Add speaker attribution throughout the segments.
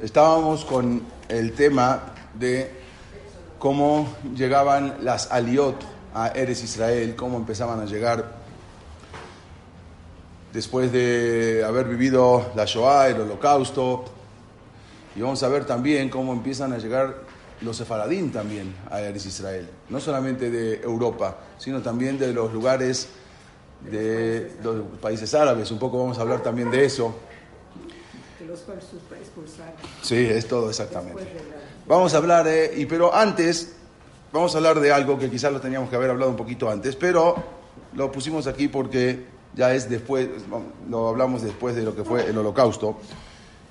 Speaker 1: Estábamos con el tema de cómo llegaban las aliot a Eres Israel, cómo empezaban a llegar después de haber vivido la Shoah, el holocausto. Y vamos a ver también cómo empiezan a llegar los sefaradín también a Eres Israel. No solamente de Europa, sino también de los lugares de los países árabes. Un poco vamos a hablar también de eso. Sí, es todo exactamente. Vamos a hablar, de, y, pero antes, vamos a hablar de algo que quizás lo teníamos que haber hablado un poquito antes, pero lo pusimos aquí porque ya es después, lo hablamos después de lo que fue el holocausto,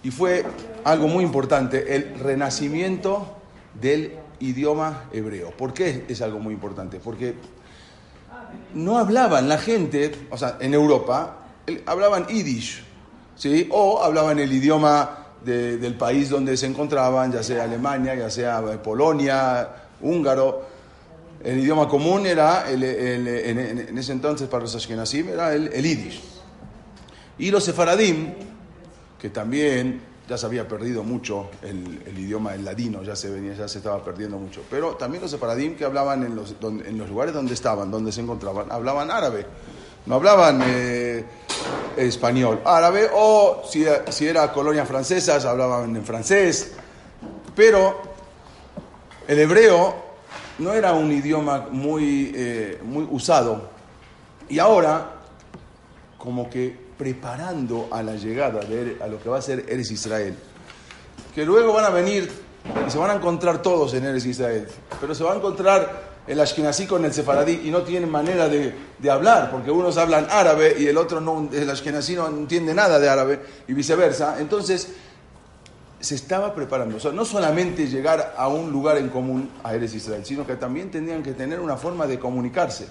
Speaker 1: y fue algo muy importante, el renacimiento del idioma hebreo. ¿Por qué es algo muy importante? Porque no hablaban la gente, o sea, en Europa, hablaban yiddish, ¿sí? O hablaban el idioma del país donde se encontraban, ya sea Alemania, ya sea Polonia, húngaro. El idioma común era, el, en, ese entonces para los ashkenazim, era el, el yiddish. Y los sefaradim, que también ya se había perdido mucho el, idioma, el ladino, ya se venía, ya se estaba perdiendo mucho. Pero también los separadim que hablaban en los, en los lugares donde estaban, donde se encontraban, hablaban árabe. No hablaban eh, español, árabe, o si, si era colonia francesas, hablaban en francés. Pero el hebreo no era un idioma muy, eh, muy usado. Y ahora, como que preparando a la llegada de a lo que va a ser Eres Israel. Que luego van a venir y se van a encontrar todos en Eres Israel, pero se va a encontrar el Ashkenazí con el Sefaradí y no tienen manera de, de, hablar, porque unos hablan árabe y el otro no, el Ashkenazí no entiende nada de árabe y viceversa. Entonces, se estaba preparando. O sea, no solamente llegar a un lugar en común a Eres Israel, sino que también tendrían que tener una forma de comunicarse.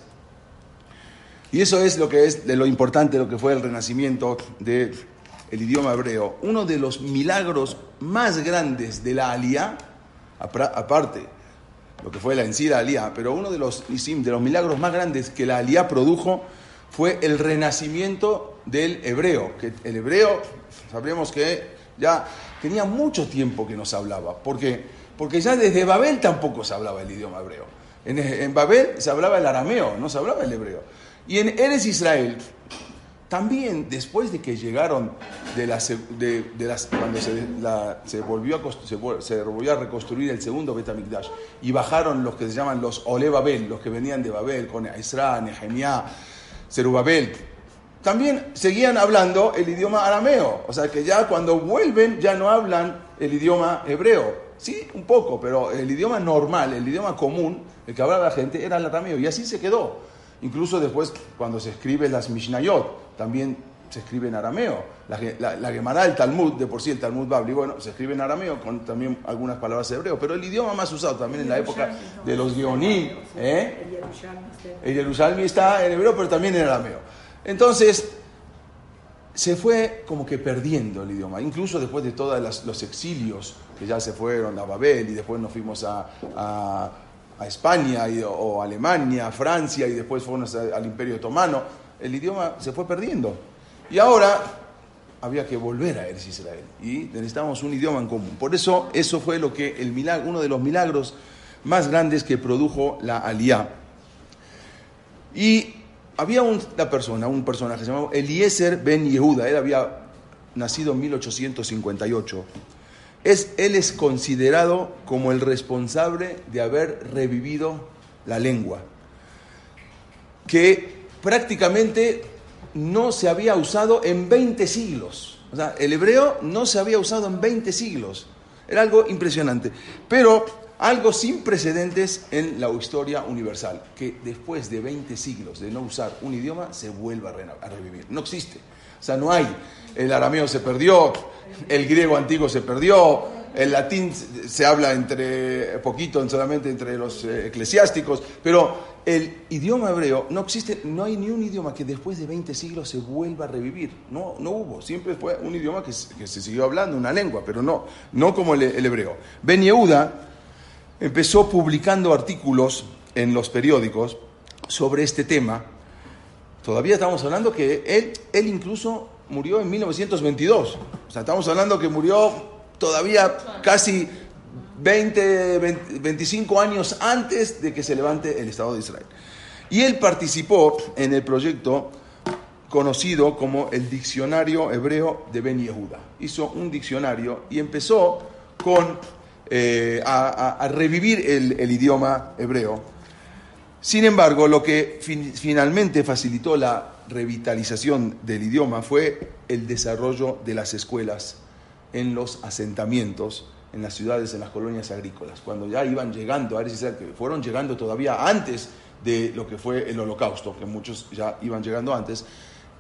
Speaker 1: Y eso es lo que es de lo importante, lo que fue el renacimiento del idioma hebreo. Uno de los milagros más grandes de la Aliyah, aparte, lo que fue la en la Aliyah, pero uno de los, de los milagros más grandes que la Aliyah produjo fue el renacimiento del hebreo. Que el hebreo, sabemos que ya tenía mucho tiempo que no se hablaba. ¿Por qué? Porque ya desde Babel tampoco se hablaba el idioma hebreo. En Babel se hablaba el arameo, no se hablaba el hebreo. Y en Eres Israel, también después de que llegaron de, las, de, las cuando se, volvió a, se, volvió a reconstruir el segundo Betamigdash y bajaron los que se llaman los Ole Babel, los que venían de Babel, con Isra, Nehemiah, Zerubabel, también seguían hablando el idioma arameo. O sea que ya cuando vuelven ya no hablan el idioma hebreo. Sí, un poco, pero el idioma normal, el idioma común, el que hablaba la gente, era el arameo. Y así se quedó. Incluso después, cuando se escribe las Mishnayot, también se escribe en arameo. La, Gemara, el Talmud, de por sí el Talmud Babli, bueno, se escribe en arameo con también algunas palabras hebreo. Pero el idioma más usado también en la época de los Guioní, ¿eh? el Yerushalmi está en hebreo, pero también en arameo. Entonces, se fue como que perdiendo el idioma, incluso después de todos los exilios que ya se fueron a Babel y después nos fuimos a España y, o Alemania, Francia y después fueron al Imperio Otomano, el idioma se fue perdiendo. Y ahora había que volver a Eres Israel y necesitábamos un idioma en común. Por eso eso fue lo que el milagro, uno de los milagros más grandes que produjo la Aliá. Y había una persona, un personaje llamado Eliezer ben Yehuda, él había nacido en 1858 él es considerado como el responsable de haber revivido la lengua, que prácticamente no se había usado en 20 siglos. O sea, el hebreo no se había usado en 20 siglos. Era algo impresionante. Pero algo sin precedentes en la historia universal, que después de 20 siglos de no usar un idioma se vuelva a revivir. No existe. O sea, no hay. El arameo se perdió, el griego antiguo se perdió, el latín se habla entre poquito, solamente entre los eh, eclesiásticos, pero el idioma hebreo no existe, no hay ni un idioma que después de 20 siglos se vuelva a revivir. No, no hubo, siempre fue un idioma que, se siguió hablando, una lengua, pero no, no como el, hebreo. Ben Yehuda empezó publicando artículos en los periódicos sobre este tema. Todavía estamos hablando que él, él incluso murió en 1922. O sea, estamos hablando que murió todavía casi 20, 25 años antes de que se levante el Estado de Israel. Y él participó en el proyecto conocido como el Diccionario Hebreo de Ben Yehuda. Hizo un diccionario y empezó con, eh, a, revivir el, idioma hebreo. Sin embargo, lo que finalmente facilitó la revitalización del idioma fue el desarrollo de las escuelas en los asentamientos, en las ciudades, en las colonias agrícolas. Cuando ya iban llegando, a que fueron llegando todavía antes de lo que fue el holocausto, que muchos ya iban llegando antes,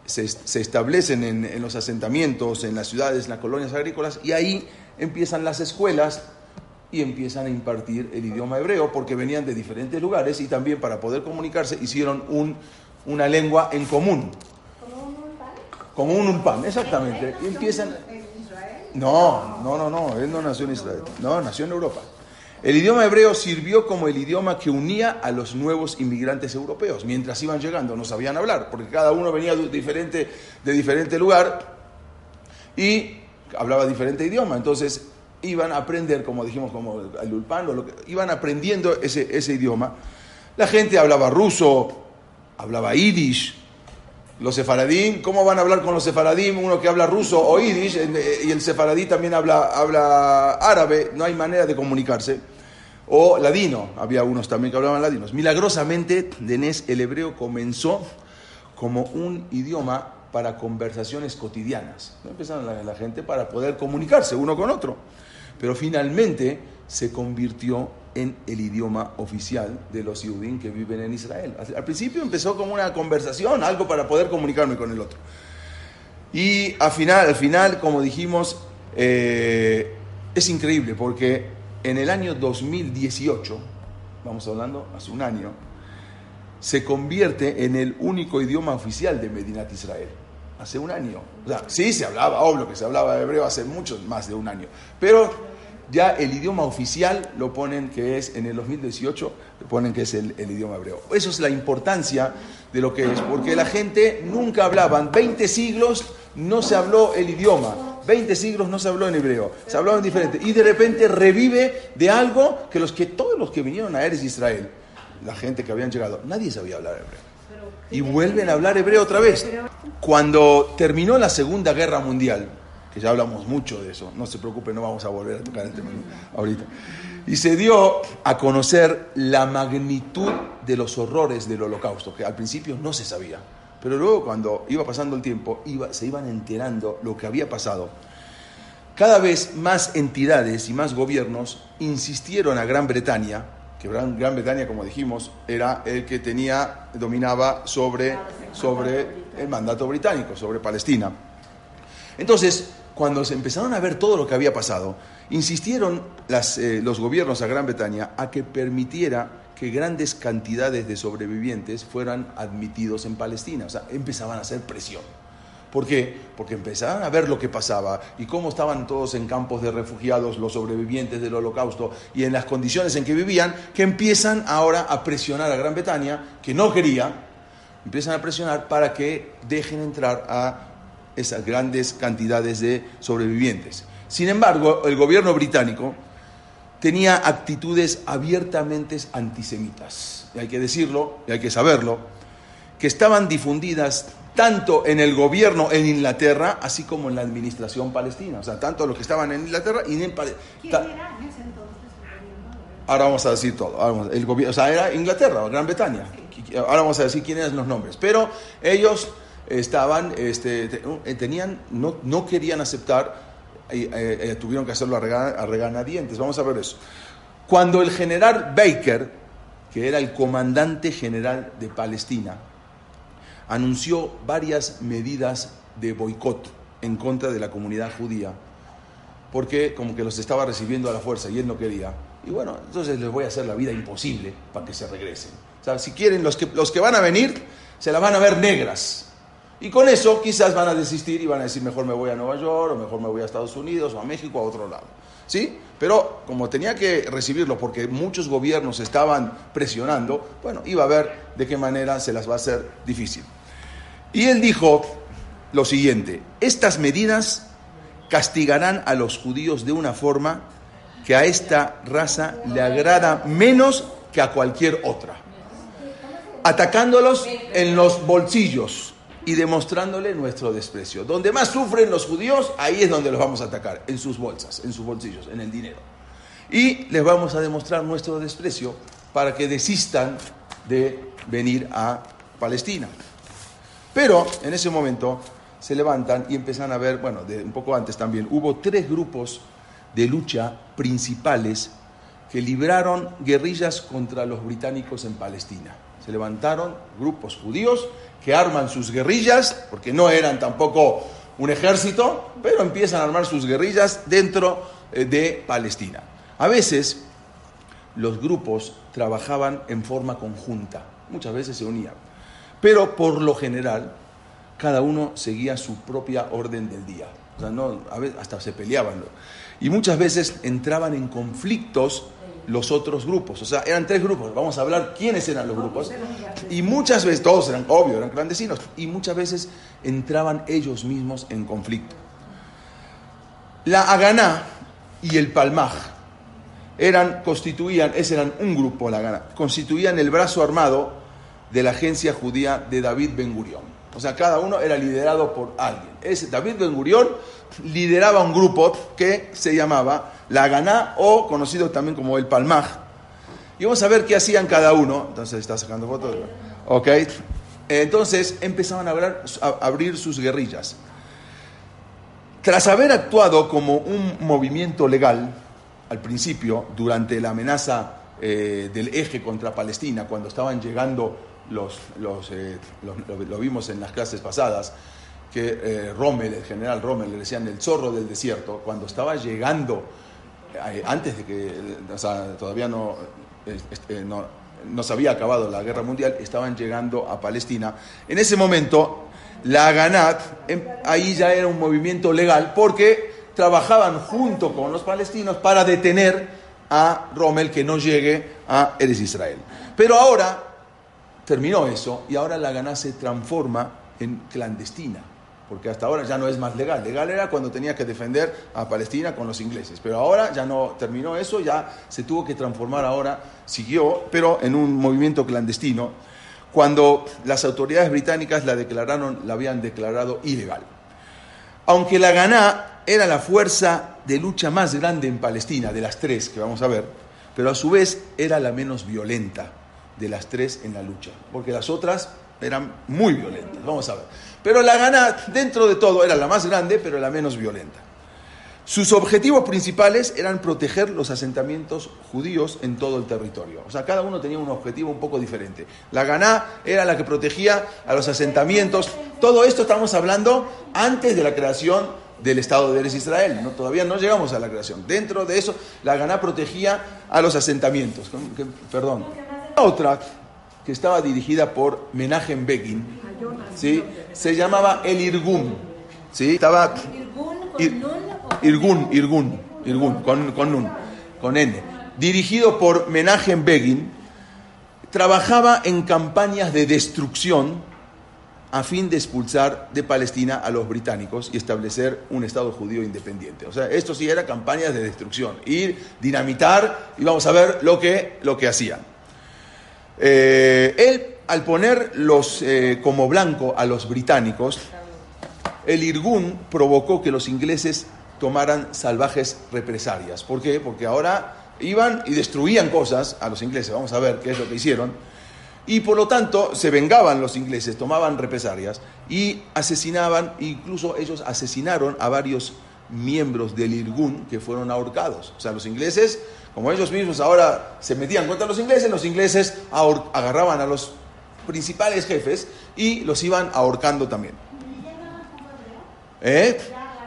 Speaker 1: se, establecen en, los asentamientos, en las ciudades, en las colonias agrícolas, y ahí empiezan las escuelas y empiezan a impartir el idioma hebreo, porque venían de diferentes lugares y también para poder comunicarse hicieron un, una lengua en común. ¿Como un ulpan? Como un exactamente. Y empiezan... No, no, no, no, él no nació en Israel, no, nació en Europa. El idioma hebreo sirvió como el idioma que unía a los nuevos inmigrantes europeos. Mientras iban llegando no sabían hablar, porque cada uno venía de diferente, de diferente lugar y hablaba diferente idioma. Entonces iban a aprender, como dijimos, como el ulpan, lo que, iban aprendiendo ese, ese idioma. La gente hablaba ruso, hablaba yiddish. Los sefaradín, ¿cómo van a hablar con los sefaradín? Uno que habla ruso o yiddish eh, y el sefaradí también habla, habla árabe, no hay manera de comunicarse. O ladino, había unos también que hablaban ladinos. Milagrosamente, Denés, el hebreo comenzó como un idioma para conversaciones cotidianas. ¿no? Empezaron la gente para poder comunicarse uno con otro. Pero finalmente se convirtió en el idioma oficial de los judíos que viven en Israel. Al principio empezó como una conversación, algo para poder comunicarme con el otro. Y al final, al final como dijimos, eh, es increíble porque en el año 2018, vamos hablando hace un año, se convierte en el único idioma oficial de Medinat Israel. Hace un año. O sea, sí se hablaba, obvio que se hablaba hebreo hace mucho más de un año. Pero ya el idioma oficial lo ponen que es, en el 2018, lo ponen que es el, idioma hebreo. Eso es la importancia de lo que es, porque la gente nunca hablaban, 20 siglos no se habló el idioma, 20 siglos no se habló en hebreo, se hablaba en diferente, y de repente revive de algo que los que todos los que vinieron a Eres Israel, la gente que habían llegado, nadie sabía hablar hebreo. Y vuelven a hablar hebreo otra vez. Cuando terminó la Segunda Guerra Mundial, que ya hablamos mucho de eso, no se preocupe, no vamos a volver a tocar el tema ahorita. Y se dio a conocer la magnitud de los horrores del holocausto, que al principio no se sabía, pero luego cuando iba pasando el tiempo, se iban enterando lo que había pasado. Cada vez más entidades y más gobiernos insistieron a Gran Bretaña, que Gran, Bretaña, como dijimos, era el que tenía, dominaba sobre, sobre el mandato británico, sobre Palestina. Entonces, cuando se empezaron a ver todo lo que había pasado, insistieron eh, los gobiernos a Gran Bretaña a que permitiera que grandes cantidades de sobrevivientes fueran admitidos en Palestina. O sea, empezaban a hacer presión. ¿Por qué? Porque empezaban a ver lo que pasaba y cómo estaban todos en campos de refugiados, los sobrevivientes del holocausto, y en las condiciones en que vivían, que empiezan ahora a presionar a Gran Bretaña, que no quería, empiezan a presionar para que dejen entrar a esas grandes cantidades de sobrevivientes. Sin embargo, el gobierno británico tenía actitudes abiertamente antisemitas, y hay que decirlo, y hay que saberlo, que estaban difundidas tanto en el gobierno en Inglaterra, así como en la administración palestina. O sea, tanto los que estaban en Inglaterra y en Palestina. Ahora vamos a decir todo. El gobierno, o sea, era Inglaterra, Gran Bretaña. Ahora vamos a decir quiénes eran los nombres. Pero ellos estaban, este, eh, tenían, no, no querían aceptar, eh, eh, tuvieron que hacerlo a, reganadientes. Vamos a ver eso. Cuando el general Baker, que era el comandante general de Palestina, anunció varias medidas de boicot en contra de la comunidad judía, porque como que los estaba recibiendo a la fuerza y él no quería. Y bueno, entonces les voy a hacer la vida imposible para que se regresen. O sea, si quieren, los que, los que van a venir, se la van a ver negras. Y con eso quizás van a desistir y van a decir, mejor me voy a Nueva York, o mejor me voy a Estados Unidos, o a México, a otro lado. ¿Sí? Pero como tenía que recibirlo porque muchos gobiernos estaban presionando, bueno, iba a ver de qué manera se las va a hacer difícil. Y él dijo lo siguiente, estas medidas castigarán a los judíos de una forma que a esta raza le agrada menos que a cualquier otra, atacándolos en los bolsillos y demostrándole nuestro desprecio. Donde más sufren los judíos, ahí es donde los vamos a atacar, en sus bolsas, en sus bolsillos, en el dinero. Y les vamos a demostrar nuestro desprecio para que desistan de venir a Palestina. Pero en ese momento se levantan y empiezan a ver, bueno, un poco antes también, hubo tres grupos de lucha principales que libraron guerrillas contra los británicos en Palestina. Se levantaron grupos judíos que arman sus guerrillas, porque no eran tampoco un ejército, pero empiezan a armar sus guerrillas dentro eh, de Palestina. A veces los grupos trabajaban en forma conjunta, muchas veces se unían, pero por lo general cada uno seguía su propia orden del día. O sea, no, a veces hasta se peleaban. Y muchas veces entraban en conflictos los otros grupos. O sea, eran tres grupos. Vamos a hablar quiénes eran los grupos. Y muchas veces, todos eran, obvio, eran clandestinos. Y muchas veces entraban ellos mismos en conflicto. La Aganá y el Palmaj eran, constituían, ese eran un grupo, la Aganá, constituían el brazo armado de la agencia judía de David Ben Gurión. O sea, cada uno era liderado por alguien. Ese David Ben Gurión lideraba un grupo que se llamaba la Ganá o conocido también como el Palmaj. Y vamos a ver qué hacían cada uno. Entonces, ¿está sacando fotos? Ok. Entonces empezaban a, abrir sus guerrillas. Tras haber actuado como un movimiento legal al principio, durante la amenaza eh, del eje contra Palestina, cuando estaban llegando los, los, eh, lo, vimos en las clases pasadas, que eh, Rommel, el general Rommel, le decían el zorro del desierto, cuando estaba llegando, eh, antes de que, sea, todavía no, no, no, se había acabado la guerra mundial, estaban llegando a Palestina. En ese momento, la Ganat, em, ahí ya era un movimiento legal, porque trabajaban junto con los palestinos para detener a Rommel que no llegue a Eres Israel. Pero ahora terminó eso y ahora la Ganá se transforma en clandestina, porque hasta ahora ya no es más legal. Legal era cuando tenía que defender a Palestina con los ingleses, pero ahora ya no terminó eso, ya se tuvo que transformar ahora, siguió, pero en un movimiento clandestino, cuando las autoridades británicas la declararon, la habían declarado ilegal. Aunque la Ganá era la fuerza de lucha más grande en Palestina, de las tres que vamos a ver, pero a su vez era la menos violenta de las tres en la lucha, porque las otras eran muy violentas, vamos a ver. Pero la gana, dentro de todo, era la más grande, pero la menos violenta. Sus objetivos principales eran proteger los asentamientos judíos en todo el territorio. O sea, cada uno tenía un objetivo un poco diferente. La Ganá era la que protegía a los asentamientos. Todo esto estamos hablando antes de la creación del Estado de Eres Israel. No, todavía no llegamos a la creación. Dentro de eso, la Ganá protegía a los asentamientos. Perdón otra que estaba dirigida por Menachem Begin, ¿sí? se llamaba El Irgun. ¿sí? Estaba, Irgun, Irgun, Irgun, con, con, nun, con N. Dirigido por Menachem Begin, trabajaba en campañas de destrucción a fin de expulsar de Palestina a los británicos y establecer un Estado judío independiente. O sea, esto sí era campañas de destrucción, ir, dinamitar y vamos a ver lo que, lo que hacían. Eh, él, al poner los, eh, como blanco a los británicos, el Irgun provocó que los ingleses tomaran salvajes represalias. ¿Por qué? Porque ahora iban y destruían cosas a los ingleses. Vamos a ver qué es lo que hicieron. Y por lo tanto se vengaban los ingleses, tomaban represalias y asesinaban, incluso ellos asesinaron a varios miembros del Irgun que fueron ahorcados. O sea, los ingleses como ellos mismos ahora se metían contra los ingleses, los ingleses agarraban a los principales jefes y los iban ahorcando también. ¿Eh?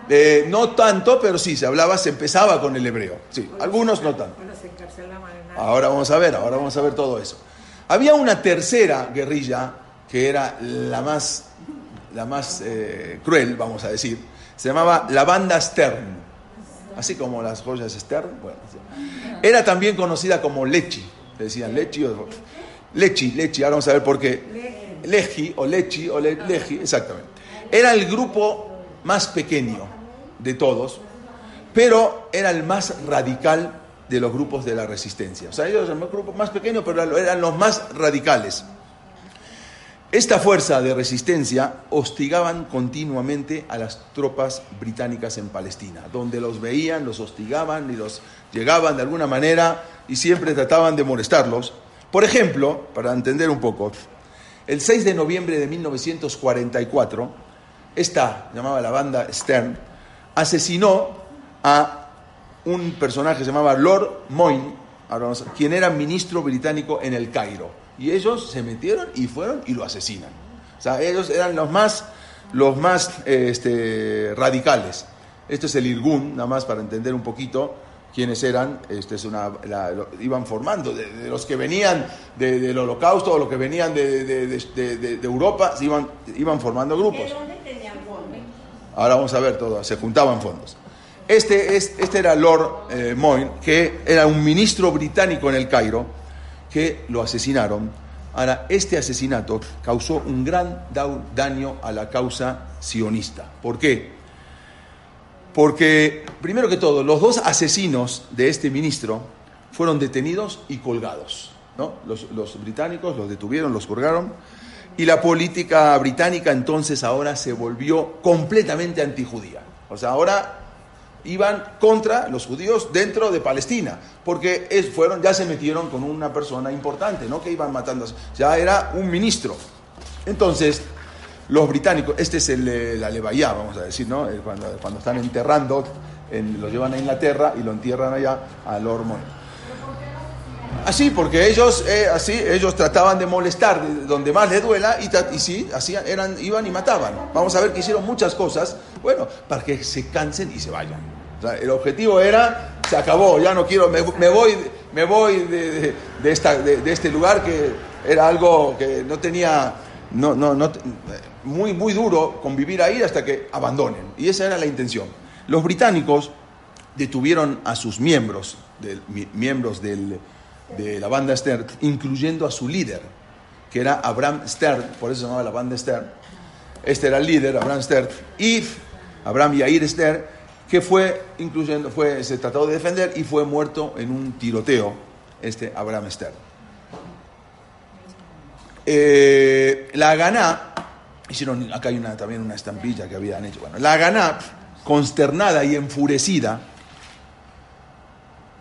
Speaker 1: ¿Eh? no tanto, pero sí, se hablaba, se empezaba con el hebreo. Sí, algunos no tanto. Ahora vamos a ver, ahora vamos a ver todo eso. Había una tercera guerrilla que era la más, la más eh, cruel, vamos a decir. Se llamaba la banda Stern así como las joyas Stern. Bueno, era también conocida como Lechi, le decían Lechi o Lechi, Lechi, ahora vamos a ver por qué. Lechi o Lechi o Lechi, exactamente. Era el grupo más pequeño de todos, pero era el más radical de los grupos de la resistencia. O sea, ellos eran un grupo más pequeño, pero eran los más radicales. Esta fuerza de resistencia hostigaban continuamente a las tropas británicas en Palestina, donde los veían, los hostigaban y los llegaban de alguna manera y siempre trataban de molestarlos. Por ejemplo, para entender un poco, el 6 de noviembre de 1944, esta, llamaba la banda Stern, asesinó a un personaje que se llamaba Lord Moyne, quien era ministro británico en el Cairo. Y ellos se metieron y fueron y lo asesinan. O sea, ellos eran los más, los más este, radicales. Esto es el Irgun, nada más para entender un poquito quiénes eran. Este es una, iban formando, de, los que venían del holocausto o los que venían de, Europa, iban, iban formando grupos. Ahora vamos a ver todo, se juntaban fondos. Este, es, este era Lord eh, Moyne, que era un ministro británico en el Cairo, que lo asesinaron. Ahora, este asesinato causó un gran daño a la causa sionista. ¿Por qué? Porque, primero que todo, los dos asesinos de este ministro fueron detenidos y colgados. ¿no? Los, británicos los detuvieron, los colgaron. Y la política británica entonces ahora se volvió completamente antijudía. O sea, ahora iban contra los judíos dentro de Palestina, porque es, fueron, ya se metieron con una persona importante, no que iban matando, ya era un ministro. Entonces, los británicos, este es el, eh, la vamos a decir, ¿no? Cuando, cuando están enterrando, lo llevan a Inglaterra y lo entierran allá al Hormón. Así, porque ellos, eh, así, ellos trataban de molestar donde más les duela y, sí, hacían, eran, iban y mataban. Vamos a ver que hicieron muchas cosas, bueno, para que se cansen y se vayan. el objetivo era, se acabó, ya no quiero, me, voy, me voy de, esta, de, este lugar que era algo que no tenía, no, no, muy, muy duro convivir ahí hasta que abandonen. Y esa era la intención. Los británicos detuvieron a sus miembros, miembros del de la banda Stern, incluyendo a su líder, que era Abraham Stern, por eso se llamaba la banda Stern. Este era el líder, Abraham Stern, y Abraham Yair Stern, que fue, incluyendo, fue, se trató de defender y fue muerto en un tiroteo, este Abraham Stern. Eh, la Ganá, hicieron, acá hay una, también una estampilla que habían hecho, bueno, la Ganá, consternada y enfurecida,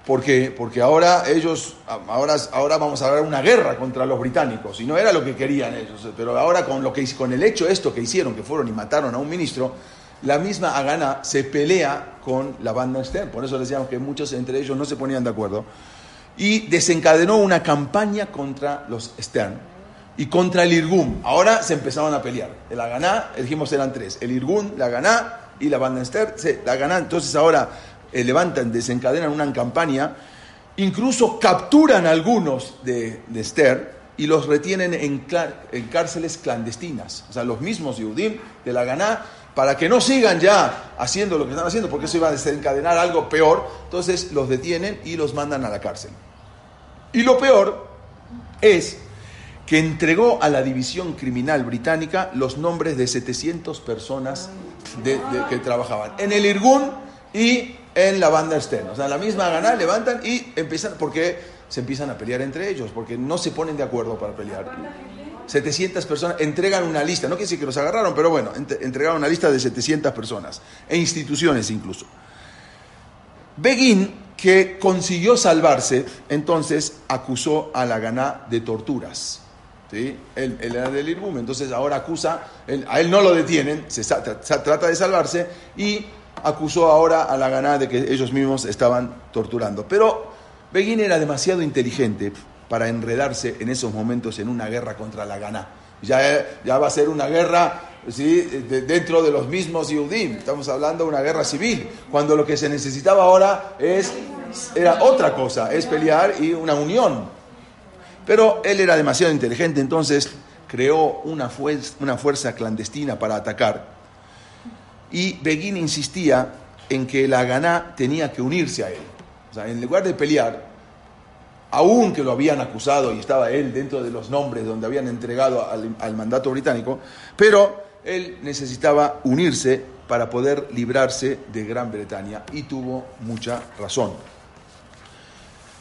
Speaker 1: porque, porque ahora ellos, ahora, ahora vamos a ver una guerra contra los británicos, y no era lo que querían ellos, pero ahora con, lo que, con el hecho esto que hicieron, que fueron y mataron a un ministro, la misma Agana se pelea con la banda Stern, por eso decíamos que muchos entre ellos no se ponían de acuerdo, y desencadenó una campaña contra los Stern y contra el Irgun. Ahora se empezaron a pelear. El Aganá, dijimos eran tres, el Irgun, la Aganá y la banda Stern, la Aganá, entonces ahora eh, levantan, desencadenan una campaña, incluso capturan algunos de, de Esther y los retienen en, cárceles clandestinas. O sea, los mismos Yehudim de la Ganá, para que no sigan ya haciendo lo que están haciendo, porque eso iba a desencadenar algo peor, entonces los detienen y los mandan a la cárcel. Y lo peor es que entregó a la división criminal británica los nombres de 700 personas que trabajaban en el Irgun y en la banda externa. O sea, la misma gana levantan y empiezan, porque se empiezan a pelear entre ellos, porque no se ponen de acuerdo para pelear. 700 personas entregan una lista, no quiere decir que los agarraron, pero bueno, entregaron una lista de 700 personas, e instituciones incluso. Begin, que consiguió salvarse, entonces acusó a la Ganá de torturas. ¿Sí? Él, era del Irbum, entonces ahora acusa, a él no lo detienen, se trata de salvarse y acusó ahora a la Ganá de que ellos mismos estaban torturando. Pero Begin era demasiado inteligente para enredarse en esos momentos en una guerra contra la Ganá. Ya, ya va a ser una guerra ¿sí? dentro de los mismos Yudim. Estamos hablando de una guerra civil, cuando lo que se necesitaba ahora es, era otra cosa, es pelear y una unión. Pero él era demasiado inteligente, entonces creó una, una fuerza clandestina para atacar y Begin insistía en que la Ganá tenía que unirse a él. O sea, en lugar de pelear, aún que lo habían acusado y estaba él dentro de los nombres donde habían entregado al, mandato británico, pero él necesitaba unirse para poder librarse de Gran Bretaña y tuvo mucha razón.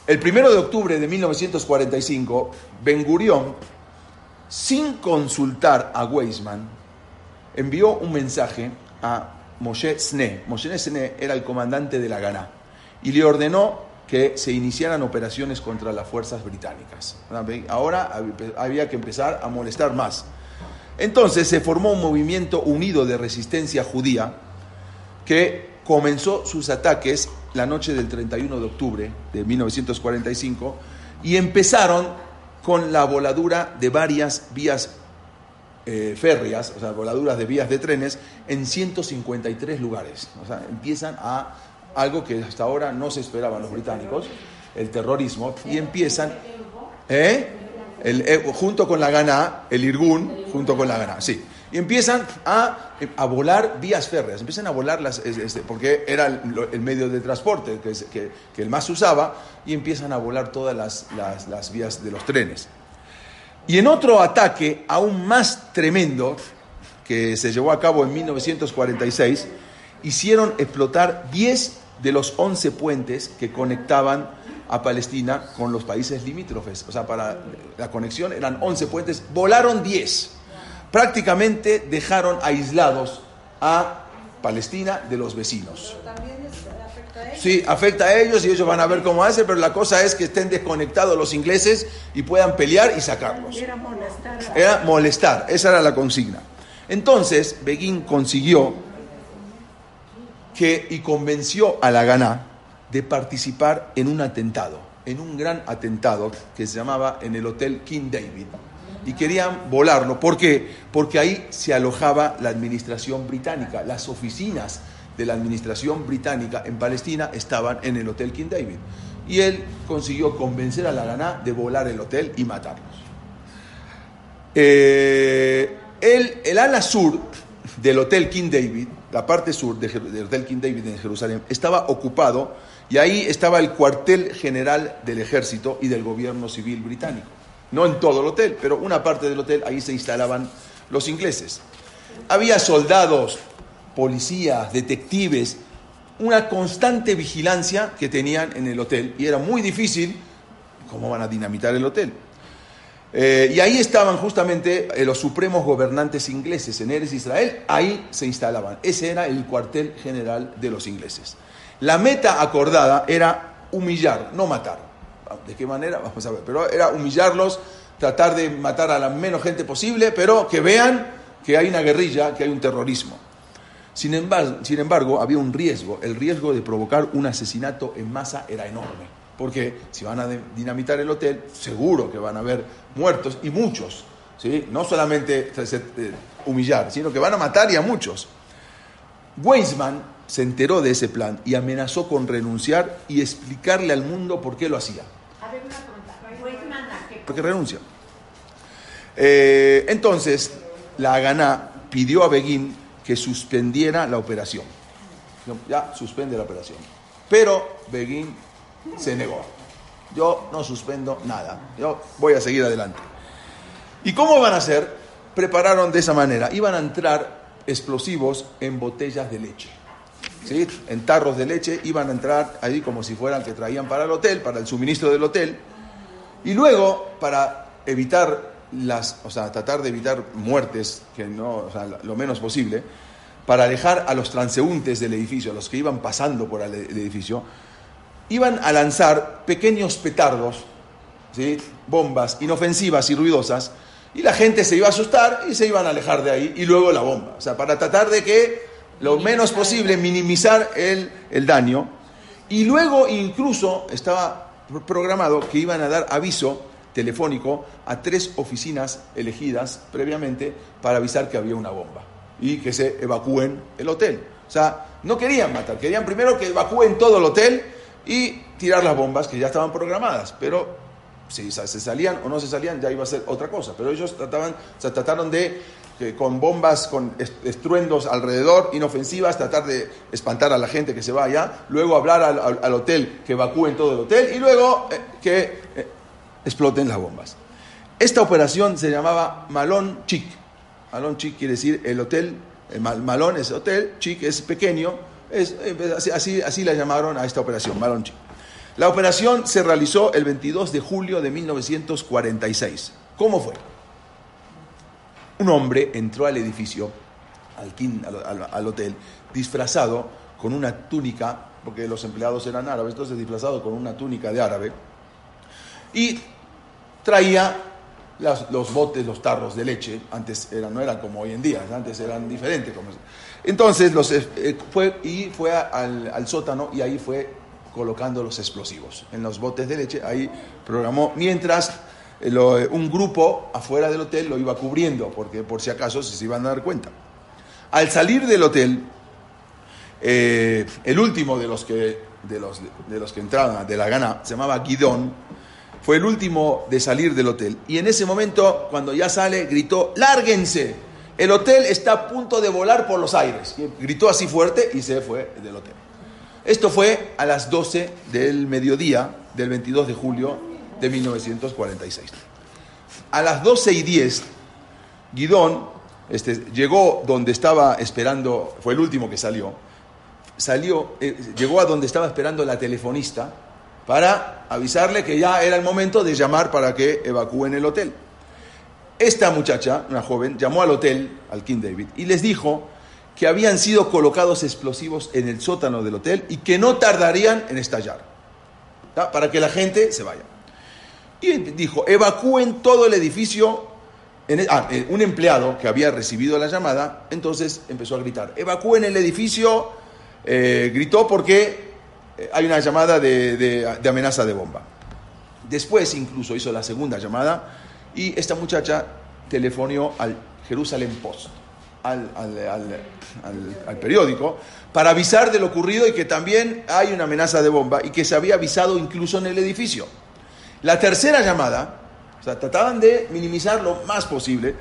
Speaker 1: El primero de octubre de 1945, Ben Gurion, sin consultar a Weizmann, envió un mensaje a Moshe Sne. Moshe Sne era el comandante de la Gana y le ordenó que se iniciaran operaciones contra las fuerzas británicas. Ahora había que empezar a molestar más. Entonces se formó un movimiento unido de resistencia judía que comenzó sus ataques la noche del 31 de octubre de 1945 y empezaron con la voladura de varias vías eh, férreas, o sea, voladuras de vías de trenes en 153 lugares. O sea, empiezan a algo que hasta ahora no se esperaban los británicos, el terrorismo, y empiezan, ¿eh? El, junto con la Gana, el Irgun, junto con la Gana, sí. Y empiezan a, a, volar vías férreas, empiezan a volar las, este, porque era el, medio de transporte que, que, que, el más usaba, y empiezan a volar todas las, las, vías de los trenes. Y en otro ataque aún más tremendo, que se llevó a cabo en 1946, hicieron explotar 10 de los 11 puentes que conectaban a Palestina con los países limítrofes. O sea, para la conexión eran 11 puentes, volaron 10. Prácticamente dejaron aislados a Palestina de los vecinos. Sí, afecta a ellos y ellos van a ver cómo hace, pero la cosa es que estén desconectados los ingleses y puedan pelear y sacarlos. Era molestar. Era molestar, esa era la consigna. Entonces, Begin consiguió que, y convenció a la Gana de participar en un atentado, en un gran atentado que se llamaba en el Hotel King David. Y querían volarlo. ¿Por qué? Porque ahí se alojaba la administración británica, las oficinas de la administración británica en Palestina estaban en el Hotel King David. Y él consiguió convencer a la Gana de volar el hotel y matarlos. Eh, el, el ala sur del Hotel King David la parte sur del Hotel King David en Jerusalén, estaba ocupado y ahí estaba el cuartel general del ejército y del gobierno civil británico. No en todo el hotel, pero una parte del hotel, ahí se instalaban los ingleses. Había soldados, policías, detectives, una constante vigilancia que tenían en el hotel y era muy difícil cómo van a dinamitar el hotel. Eh, y ahí estaban justamente eh, los supremos gobernantes ingleses en Eres Israel, ahí se instalaban. Ese era el cuartel general de los ingleses. La meta acordada era humillar, no matar. ¿De qué manera? Vamos a ver. Pero era humillarlos, tratar de matar a la menos gente posible, pero que vean que hay una guerrilla, que hay un terrorismo. Sin embargo, sin embargo, había un riesgo. El riesgo de provocar un asesinato en masa era enorme. Porque si van a dinamitar el hotel, seguro que van a haber muertos y muchos. ¿sí? No solamente eh, humillar, sino que van a matar y a muchos. Weizmann se enteró de ese plan y amenazó con renunciar y explicarle al mundo por qué lo hacía. Porque renuncia. Eh, entonces, la Haganá pidió a Begin que suspendiera la operación. Ya suspende la operación. Pero Begin se negó. Yo no suspendo nada. Yo voy a seguir adelante. ¿Y cómo van a hacer? Prepararon de esa manera. Iban a entrar explosivos en botellas de leche. En tarros de leche iban a entrar ahí como si fueran que traían para el hotel, para el suministro del hotel. Y luego, para evitar las, o sea, tratar de evitar muertes, que no, o sea, lo menos posible, para alejar a los transeúntes del edificio, a los que iban pasando por el edificio, iban a lanzar pequeños petardos, ¿sí? bombas inofensivas y ruidosas, y la gente se iba a asustar y se iban a alejar de ahí, y luego la bomba. O sea, para tratar de que lo menos posible minimizar el, el daño. Y luego incluso estaba programado que iban a dar aviso telefónico a tres oficinas elegidas previamente para avisar que había una bomba y que se evacúen el hotel. O sea, no querían matar, querían primero que evacúen todo el hotel y tirar las bombas que ya estaban programadas. Pero si se salían o no se salían, ya iba a ser otra cosa. Pero ellos trataban, o trataron de, con bombas, con estruendos alrededor, inofensivas, tratar de espantar a la gente que se vaya, luego hablar al, hotel que evacúen todo el hotel y luego eh, que eh, exploten las bombas. Esta operación se llamaba Malón Chic. Malón Chic quiere decir el hotel El malón es hotel, chic es pequeño, es, eh, así, así la llamaron a esta operación, malón chic. La operación se realizó el 22 de julio de 1946. ¿Cómo fue? Un hombre entró al edificio, al, al hotel, disfrazado con una túnica, porque los empleados eran árabes, entonces disfrazado con una túnica de árabe, y traía los botes, los tarros de leche, antes eran, no eran como hoy en día, antes eran diferentes. Entonces los, eh, fue, y fue al, sótano y ahí fue colocando los explosivos en los botes de leche, ahí programó, mientras eh, eh, un grupo afuera del hotel lo iba cubriendo, porque por si acaso se iban a dar cuenta. Al salir del hotel, el último de los que, de los, de los que entraban de la gana se llamaba Guidón, fue el último de salir del hotel. Y en ese momento, cuando ya sale, gritó, lárguense, el hotel está a punto de volar por los aires. gritó así fuerte y se fue del hotel. Esto fue a las 12 del mediodía del 22 de julio de 1946. A las 12 y 10, Guidón este, llegó donde estaba esperando, fue el último que salió, salió, eh, llegó a donde estaba esperando la telefonista, para avisarle que ya era el momento de llamar para que evacúen el hotel. Esta muchacha, una joven, llamó al hotel, al King David, y les dijo que habían sido colocados explosivos en el sótano del hotel y que no tardarían en estallar, para que la gente se vaya. Y dijo, evacúen todo el edificio. ah, eh, un empleado que había recibido la llamada, entonces empezó a gritar, evacúen el edificio, eh, gritó porque eh, hay una llamada de, amenaza de bomba. Después incluso hizo la segunda llamada y esta muchacha telefonió al Jerusalem Post, al, periódico, para avisar de lo ocurrido y que también hay una amenaza de bomba y que se había avisado incluso en el edificio. La tercera llamada, o sea, trataban de minimizar lo más posible.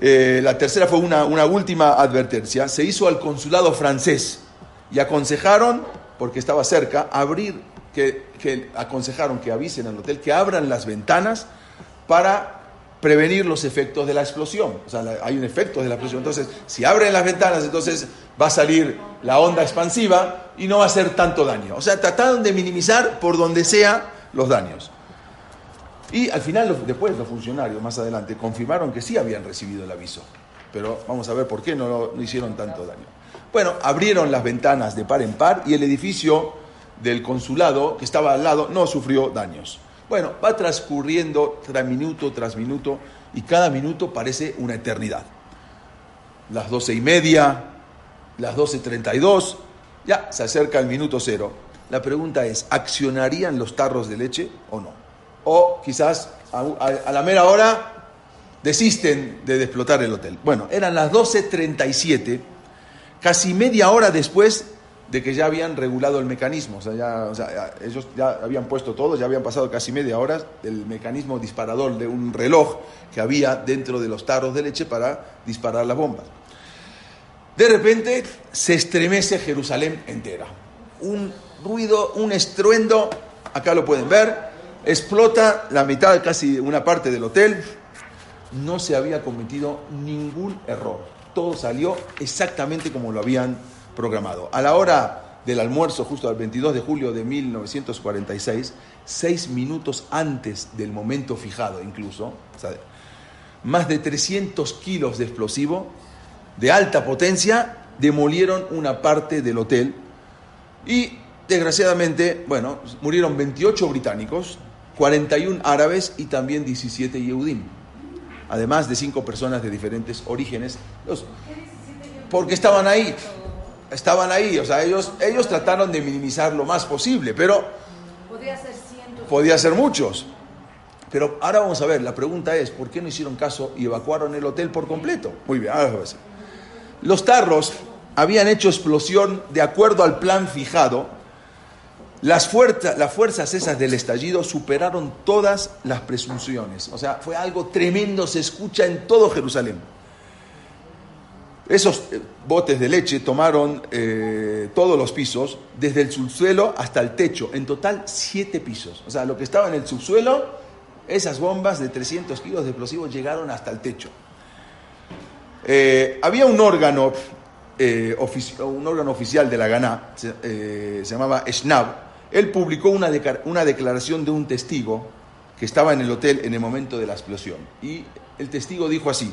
Speaker 1: Eh, la tercera fue una, una última advertencia, se hizo al consulado francés y aconsejaron porque estaba cerca, abrir, que, aconsejaron que avisen al hotel, que abran las ventanas para prevenir los efectos de la explosión. O sea, hay un efecto de la explosión. Entonces, si abren las ventanas, entonces va a salir la onda expansiva y no va a hacer tanto daño. O sea, trataron de minimizar por donde sea los daños. Y al final, después los funcionarios, más adelante, confirmaron que sí habían recibido el aviso. Pero vamos a ver por qué no, no hicieron tanto daño. Bueno, abrieron las ventanas de par en par y el edificio del consulado que estaba al lado no sufrió daños. Bueno, va transcurriendo tras minuto tras minuto y cada minuto parece una eternidad. Las doce y media, las doce treinta y dos, ya se acerca el minuto cero. La pregunta es, ¿accionarían los tarros de leche o no? O quizás a, la mera hora desisten de explotar el hotel. Bueno, eran las doce treinta y siete casi media hora después de que ya habían regulado el mecanismo. O sea, ya, ellos ya habían puesto todo, ya habían pasado casi media hora del mecanismo disparador de un reloj que había dentro de los tarros de leche para disparar las bombas. De repente se estremece Jerusalén entera. Un ruido, un estruendo, acá lo pueden ver, explota la mitad, casi una parte del hotel. No se había cometido ningún error todo salió exactamente como lo habían programado. A la hora del almuerzo, justo al 22 de julio de 1946, seis minutos antes del momento fijado incluso, más de 300 kilos de explosivo de alta potencia demolieron una parte del hotel y desgraciadamente, bueno, murieron 28 británicos, 41 árabes y también 17 yehudim además de cinco personas de diferentes orígenes, porque estaban ahí, estaban ahí, o sea, ellos, ellos trataron de minimizar lo más posible, pero podía ser, podía ser muchos. Pero ahora vamos a ver, la pregunta es, ¿por qué no hicieron caso y evacuaron el hotel por completo? Muy bien, ahora ver. Los tarros habían hecho explosión de acuerdo al plan fijado las, fuerzas esas del estallido superaron todas las presunciones. O sea, fue algo tremendo, se escucha en todo Jerusalén. Esos eh, botes de leche tomaron eh, todos los pisos, desde el subsuelo hasta el techo, en total siete pisos. O sea, lo que estaba en el subsuelo, esas bombas de 300 kilos de explosivos llegaron hasta el techo. Eh, había un órgano, un órgano oficial de la Ganá, se, llamaba Schnab, él publicó una, una declaración de un testigo que estaba en el hotel en el momento de la explosión. Y el testigo dijo así,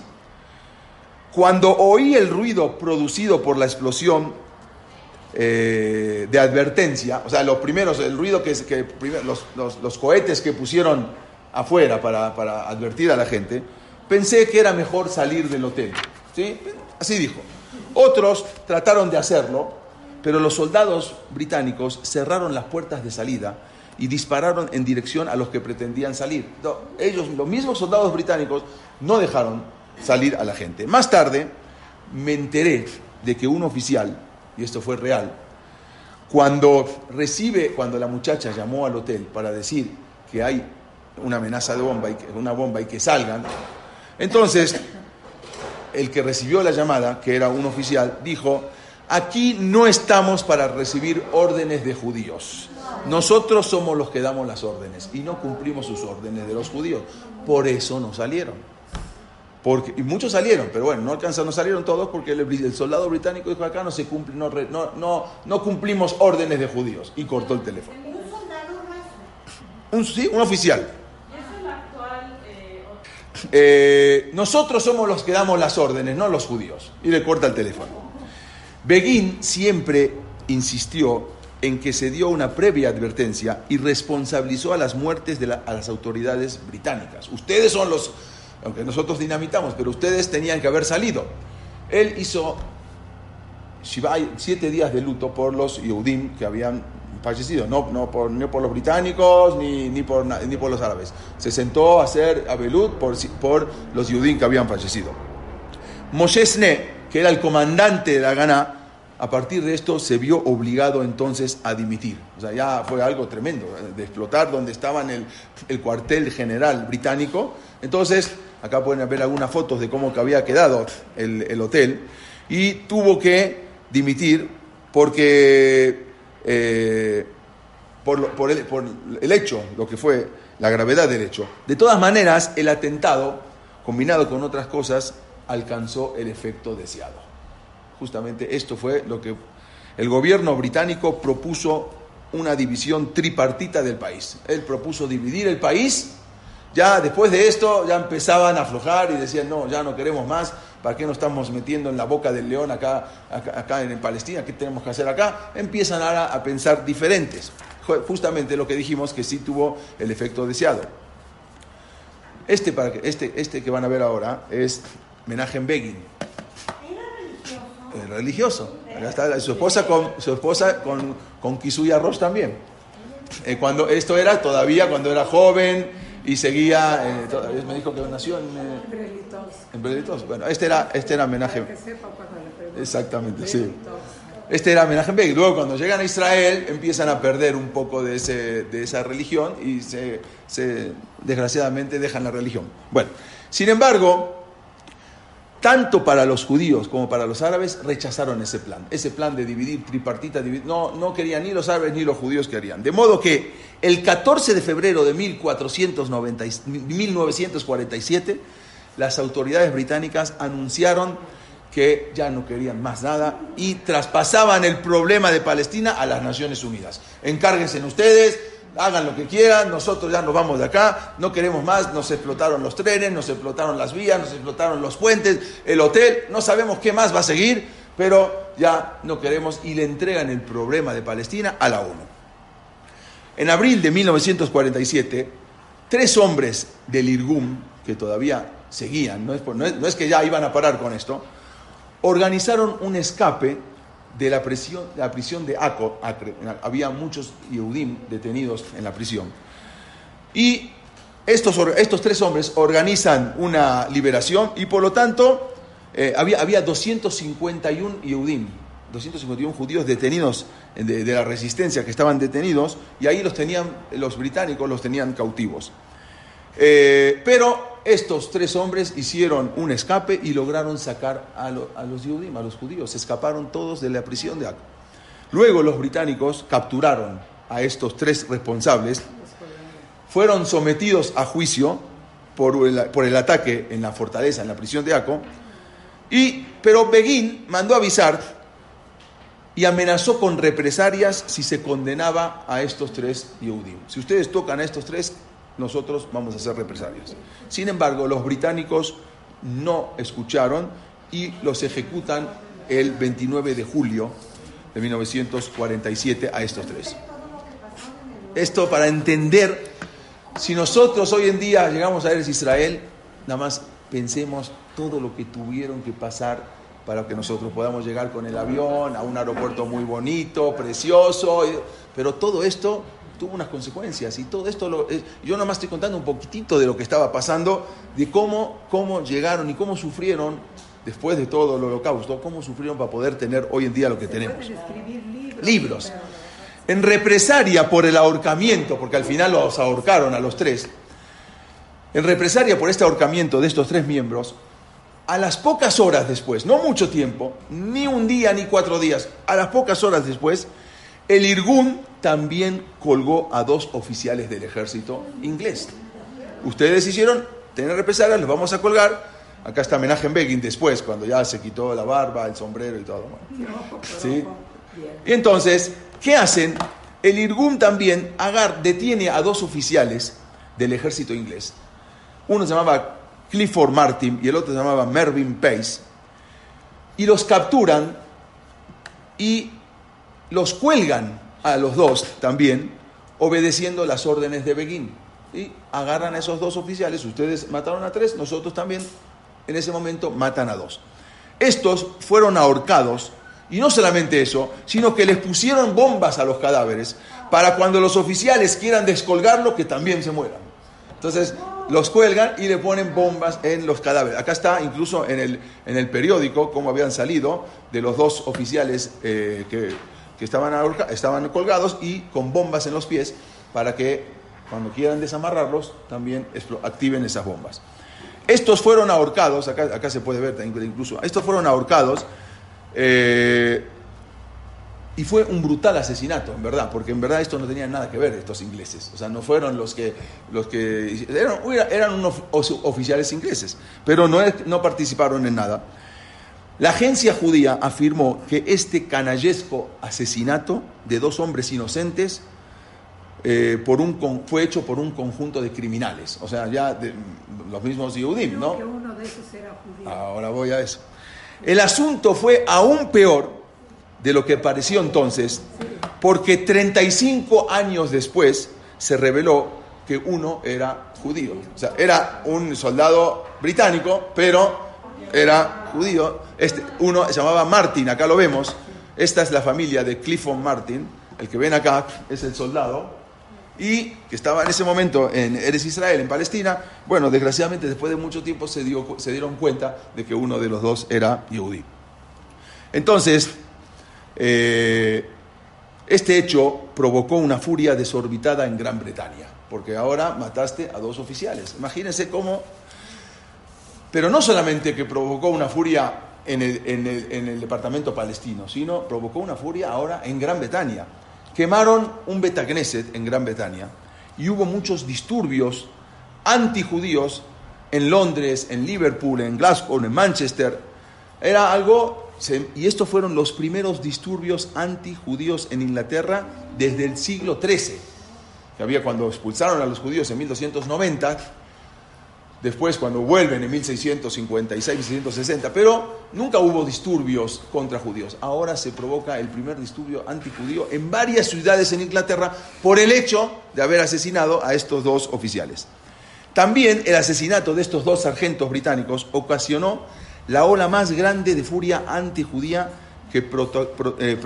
Speaker 1: cuando oí el ruido producido por la explosión de advertencia, o sea, los primeros, el ruido que, que los, los, cohetes que pusieron afuera para, para advertir a la gente, pensé que era mejor salir del hotel. ¿Sí? Así dijo. Otros trataron de hacerlo, pero los soldados británicos cerraron las puertas de salida y dispararon en dirección a los que pretendían salir. ellos, los mismos soldados británicos, no dejaron salir a la gente. Más tarde me enteré de que un oficial, y esto fue real, cuando recibe, cuando la muchacha llamó al hotel para decir que hay una amenaza de bomba y que, una bomba y que salgan, entonces el que recibió la llamada, que era un oficial, dijo, aquí no estamos para recibir órdenes de judíos. Nosotros somos los que damos las órdenes y no cumplimos sus órdenes de los judíos. Por eso no salieron. Porque, y muchos salieron, pero bueno, no alcanzaron, no salieron todos porque el, soldado británico dijo acá no se cumple, no, no, no, cumplimos órdenes de judíos y cortó el teléfono. ¿Un soldado un, sí, un oficial. Eh, nosotros somos los que damos las órdenes, no los judíos. Y le corta el teléfono. Begin siempre insistió en que se dio una previa advertencia y responsabilizó a las muertes de las autoridades británicas. Ustedes son los, aunque nosotros dinamitamos, pero ustedes tenían que haber salido. Él hizo siete días de luto por los Yehudim que habían fallecido, no, no, por, por los británicos ni, ni, por, ni por los árabes. Se sentó a hacer Abelud por, por los judíos que habían fallecido. Moshe Sne, que era el comandante de la Gana, a partir de esto se vio obligado entonces a dimitir. O sea, ya fue algo tremendo, eh, de explotar donde estaba el, el cuartel general británico. Entonces, acá pueden ver algunas fotos de cómo que había quedado el, el hotel, y tuvo que dimitir porque eh, por, el, hecho, lo que fue la gravedad del hecho. De todas maneras, el atentado, combinado con otras cosas, alcanzó el efecto deseado. Justamente esto fue lo que el gobierno británico propuso una división tripartita del país. Él propuso dividir el país. Ya después de esto ya empezaban a aflojar y decían, no, ya no queremos más, ¿Para qué nos estamos metiendo en la boca del león acá, acá, en Palestina? ¿Qué tenemos que hacer acá? Empiezan ahora a pensar diferentes. Justamente lo que dijimos que sí tuvo el efecto deseado. Este, para que, este, este que van a ver ahora es Menachem Begin. ¿Era religioso? está su esposa con, su esposa con, con Kisuya Ross también. Eh, cuando esto era todavía cuando era joven, y seguía, eh, me dijo que nació en... Eh, en Brelitos. Bueno, este era, este era homenaje. Exactamente, sí. Este era homenaje en Luego, cuando llegan a Israel, empiezan a perder un poco de, ese, de esa religión y se, se, desgraciadamente dejan la religión. Bueno, sin embargo, tanto para los judíos como para los árabes rechazaron ese plan, ese plan de dividir tripartita, no, no querían ni los árabes ni los judíos querían. De modo que el 14 de febrero de 1490, 1947, las autoridades británicas anunciaron que ya no querían más nada y traspasaban el problema de Palestina a las Naciones Unidas. Encárguense ustedes, hagan lo que quieran, nosotros ya nos vamos de acá, no queremos más, nos explotaron los trenes, nos explotaron las vías, nos explotaron los puentes, el hotel, no sabemos qué más va a seguir, pero ya no queremos y le entregan el problema de Palestina a la ONU. En abril de 1947, tres hombres del IRGUM, que todavía seguían, no es, no es que ya iban a parar con esto, organizaron un escape de la, prisión, la prisión de Acre. Había muchos Yehudim detenidos en la prisión. Y estos, estos tres hombres organizan una liberación y por lo tanto eh, había, había 251 Yehudim, 251 judíos detenidos de, la resistencia que estaban detenidos y ahí los tenían, los británicos los tenían cautivos. Eh, pero estos tres hombres hicieron un escape y lograron sacar a, los a los judíos. Escaparon todos de la prisión de Acre. Luego los británicos capturaron a estos tres responsables, fueron sometidos a juicio por el, ataque en la fortaleza, en la prisión de Aco, Y, pero Begin mandó avisar y amenazó con represalias si se condenaba a estos tres Yehudim. Si ustedes tocan a estos tres, nosotros vamos a hacer represalias. Sin embargo, los británicos no escucharon y los ejecutan el 29 de julio de 1947 a estos tres. Esto para entender, si nosotros hoy en día llegamos a Eres Israel, nada más pensemos todo lo que tuvieron que pasar para que nosotros podamos llegar con el avión a un aeropuerto muy bonito, precioso, pero todo esto tuvo unas consecuencias y todo esto, lo, yo nomás estoy contando un poquitito de lo que estaba pasando, de cómo, cómo llegaron y cómo sufrieron después de todo el holocausto, cómo sufrieron para poder tener hoy en día lo que tenemos. Libros. libros. En represalia por el ahorcamiento, porque al final los ahorcaron a los tres, en represalia por este ahorcamiento de estos tres miembros, a las pocas horas después, no mucho tiempo, ni un día ni cuatro días, a las pocas horas después, el Irgun también colgó a dos oficiales del ejército inglés. Ustedes hicieron tener represalias, los vamos a colgar. Acá está en Begin después, cuando ya se quitó la barba, el sombrero y todo. ¿Sí? Y entonces, ¿qué hacen? El Irgun también agar, detiene a dos oficiales del ejército inglés uno se llamaba Clifford Martin y el otro se llamaba Mervyn Pace. Y los capturan y los cuelgan a los dos también, obedeciendo las órdenes de Begin. Y agarran a esos dos oficiales, ustedes mataron a tres, nosotros también en ese momento matan a dos. Estos fueron ahorcados, y no solamente eso, sino que les pusieron bombas a los cadáveres para cuando los oficiales quieran descolgarlo, que también se mueran. Entonces, los cuelgan y le ponen bombas en los cadáveres. Acá está incluso en el, en el periódico cómo habían salido de los dos oficiales eh, que, estaban, estaban colgados y con bombas en los pies para que cuando quieran desamarrarlos también activen esas bombas. Estos fueron ahorcados, acá, acá se puede ver incluso, estos fueron ahorcados eh, y fue un brutal asesinato, en verdad, porque en verdad esto no tenía nada que ver, estos ingleses. O sea, no fueron los que... Los que eran, eran unos oficiales ingleses, pero no, no participaron en nada. La agencia judía afirmó que este canallesco asesinato de dos hombres inocentes eh, por un, fue hecho por un conjunto de criminales, o sea, ya los mismos Yehudim, ¿no? Ahora voy a eso. El asunto fue aún peor de lo que pareció entonces, porque 35 años después se reveló que uno era judío. O sea, era un soldado británico, pero era judío. Este, uno se llamaba Martin, acá lo vemos. Esta es la familia de Clifford Martin. El que ven acá es el soldado. Y que estaba en ese momento en Eres Israel, en Palestina. Bueno, desgraciadamente después de mucho tiempo se, dio, se dieron cuenta de que uno de los dos era judío. Entonces, eh, este hecho provocó una furia desorbitada en Gran Bretaña, porque ahora mataste a dos oficiales. Imagínense cómo... Pero no solamente que provocó una furia en el, departamento palestino, sino provocó una furia ahora en Gran Bretaña. Quemaron un Betagneset en Gran Bretaña y hubo muchos disturbios antijudíos en Londres, en Liverpool, en Glasgow, en Manchester. Era algo y estos fueron los primeros disturbios antijudíos en Inglaterra desde el siglo XIII, que había cuando expulsaron a los judíos en 1290, después cuando vuelven en 1656, 1660, pero nunca hubo disturbios contra judíos. Ahora se provoca el primer disturbio antijudío en varias ciudades en Inglaterra por el hecho de haber asesinado a estos dos oficiales. También el asesinato de estos dos sargentos británicos ocasionó la ola más grande de furia antijudía que eh,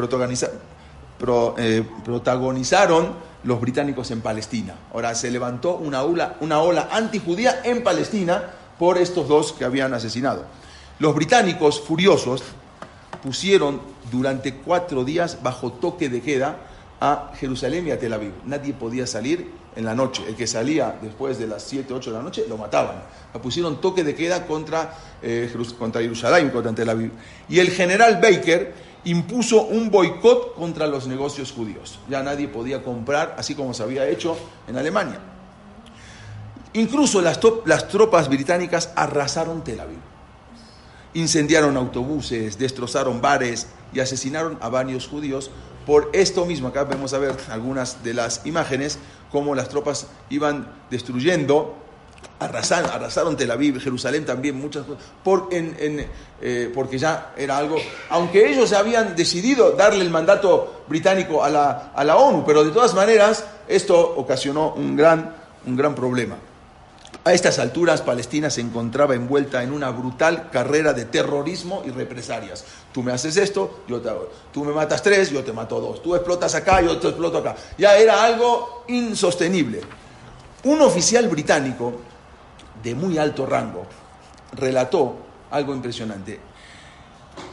Speaker 1: eh, protagonizaron los británicos en Palestina. Ahora se levantó una ola, una ola antijudía en Palestina por estos dos que habían asesinado. Los británicos, furiosos, pusieron durante cuatro días bajo toque de queda a Jerusalén y a Tel Aviv. Nadie podía salir en la noche. El que salía después de las 7, 8 de la noche, lo mataban. pusieron toque de queda contra, eh, contra Jerusalén, contra Tel Aviv. Y el general Baker impuso un boicot contra los negocios judíos. Ya nadie podía comprar, así como se había hecho en Alemania. Incluso las, las tropas británicas arrasaron Tel Aviv. incendiaron autobuses, destrozaron bares y asesinaron a varios judíos. Por esto mismo, acá vamos a ver algunas de las imágenes, cómo las tropas iban destruyendo, arrasaron, arrasaron Tel Aviv, Jerusalén también, muchas cosas, por, eh, porque ya era algo, aunque ellos habían decidido darle el mandato británico a la, a la ONU, pero de todas maneras esto ocasionó un gran, un gran problema. A estas alturas, Palestina se encontraba envuelta en una brutal carrera de terrorismo y represalias. Tú me haces esto, yo te hago. Tú me matas tres, yo te mato dos. Tú explotas acá, yo te exploto acá. Ya era algo insostenible. Un oficial británico de muy alto rango relató algo impresionante.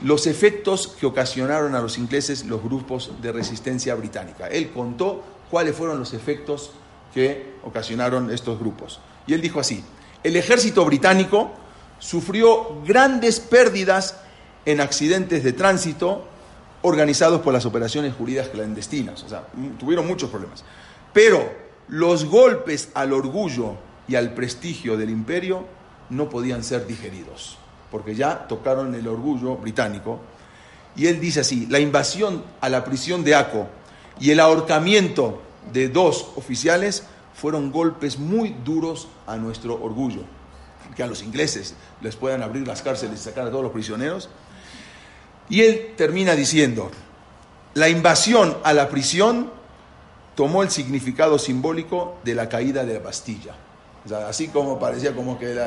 Speaker 1: Los efectos que ocasionaron a los ingleses los grupos de resistencia británica. Él contó cuáles fueron los efectos que ocasionaron estos grupos. Y él dijo así, el ejército británico sufrió grandes pérdidas en accidentes de tránsito organizados por las operaciones jurídicas clandestinas. O sea, tuvieron muchos problemas. Pero los golpes al orgullo y al prestigio del imperio no podían ser digeridos, porque ya tocaron el orgullo británico. Y él dice así, la invasión a la prisión de Aco y el ahorcamiento de dos oficiales fueron golpes muy duros a nuestro orgullo. Que a los ingleses les puedan abrir las cárceles y sacar a todos los prisioneros. Y él termina diciendo, la invasión a la prisión tomó el significado simbólico de la caída de la Bastilla. así como parecía como que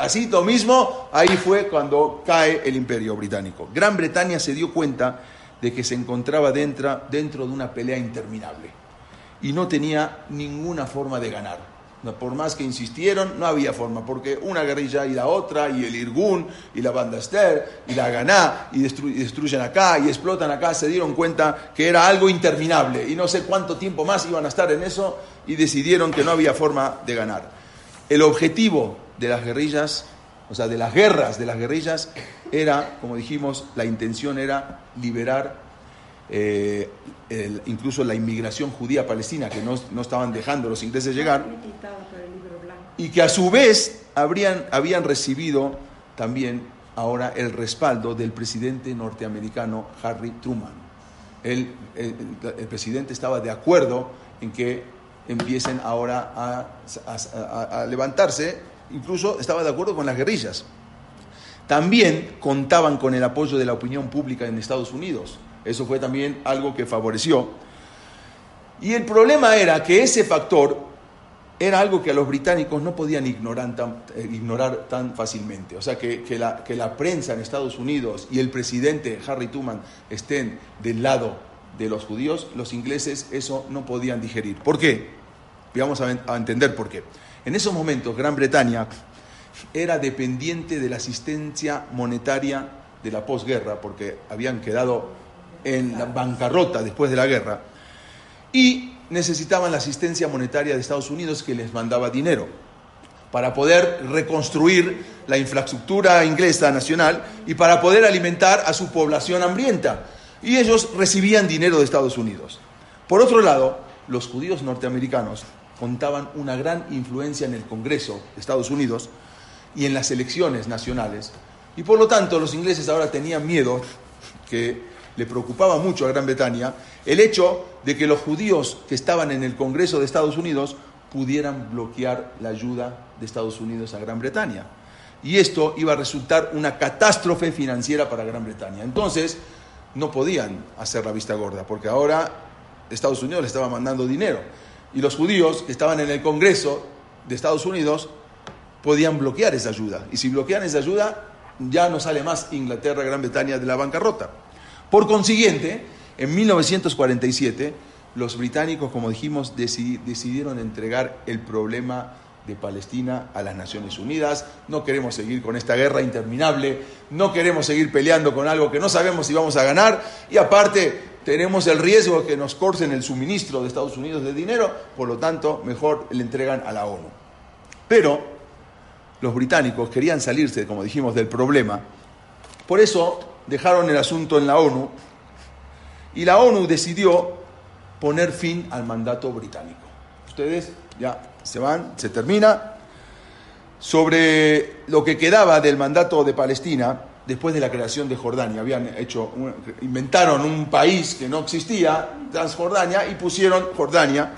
Speaker 1: así lo mismo, ahí fue cuando cae el imperio británico. Gran Bretaña se dio cuenta de que se encontraba dentro, dentro de una pelea interminable y no tenía ninguna forma de ganar. Por más que insistieron, no había forma, porque una guerrilla y la otra, y el Irgun, y la banda Esther, y la Ganá, y, destruyen acá, y explotan acá, se dieron cuenta que era algo interminable, y no sé cuánto tiempo más iban a estar en eso, y decidieron que no había forma de ganar. El objetivo de las guerrillas, o sea, de las guerras de las guerrillas, era, como dijimos, la intención era liberar eh, incluso la inmigración judía palestina, que no, no, estaban dejando los ingleses llegar, y que a su vez habrían, habían recibido también ahora el respaldo del presidente norteamericano Harry Truman. El, el, presidente estaba de acuerdo en que empiecen ahora a, a levantarse, incluso estaba de acuerdo con las guerrillas. También contaban con el apoyo de la opinión pública en Estados Unidos eso fue también algo que favoreció. Y el problema era que ese factor era algo que a los británicos no podían ignorar tan, eh, ignorar tan fácilmente. O sea, que, la, que la prensa en Estados Unidos y el presidente Harry Truman estén del lado de los judíos, los ingleses eso no podían digerir. ¿Por qué? Vamos a, a entender por qué. En esos momentos Gran Bretaña era dependiente de la asistencia monetaria de la posguerra, porque habían quedado en la bancarrota después de la guerra y necesitaban la asistencia monetaria de Estados Unidos que les mandaba dinero para poder reconstruir la infraestructura inglesa nacional y para poder alimentar a su población hambrienta. Y ellos recibían dinero de Estados Unidos. Por otro lado, los judíos norteamericanos contaban una gran influencia en el Congreso de Estados Unidos y en las elecciones nacionales. Y por lo tanto, los ingleses ahora tenían miedo que le preocupaba mucho a Gran Bretaña el hecho de que los judíos que estaban en el Congreso de Estados Unidos pudieran bloquear la ayuda de Estados Unidos a Gran Bretaña. Y esto iba a resultar una catástrofe financiera para Gran Bretaña. Entonces, no podían hacer la vista gorda, porque ahora Estados Unidos le estaba mandando dinero. Y los judíos que estaban en el Congreso de Estados Unidos podían bloquear esa ayuda. Y si bloquean esa ayuda, ya no sale más Inglaterra, Gran Bretaña de la bancarrota. Por consiguiente, en 1947, los británicos, como dijimos, decidieron entregar el problema de Palestina a las Naciones Unidas. No queremos seguir con esta guerra interminable, no queremos seguir peleando con algo que no sabemos si vamos a ganar y aparte tenemos el riesgo de que nos corten el suministro de Estados Unidos de dinero, por lo tanto, mejor le entregan a la ONU. Pero los británicos querían salirse, como dijimos, del problema. Por eso dejaron el asunto en la ONU y la ONU decidió poner fin al mandato británico. Ustedes ya se van, se termina. sobre lo que quedaba del mandato de Palestina después de la creación de Jordania. Habían hecho, inventaron un país que no existía, Transjordania, y pusieron Jordania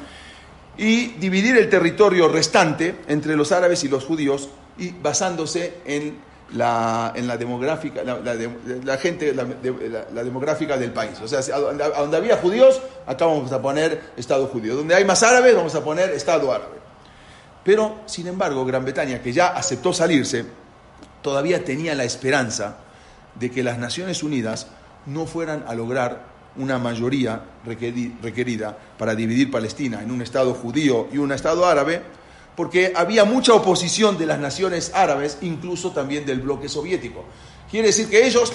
Speaker 1: y dividir el territorio restante entre los árabes y los judíos y basándose en la, en la demográfica, la, gente, la, demográfica del país. O sea, a donde había judíos, acá vamos a poner Estado judío. Donde hay más árabes, vamos a poner Estado árabe. Pero, sin embargo, Gran Bretaña, que ya aceptó salirse, todavía tenía la esperanza de que las Naciones Unidas no fueran a lograr una mayoría requerida para dividir Palestina en un Estado judío y un Estado árabe, porque había mucha oposición de las naciones árabes, incluso también del bloque soviético. Quiere decir que ellos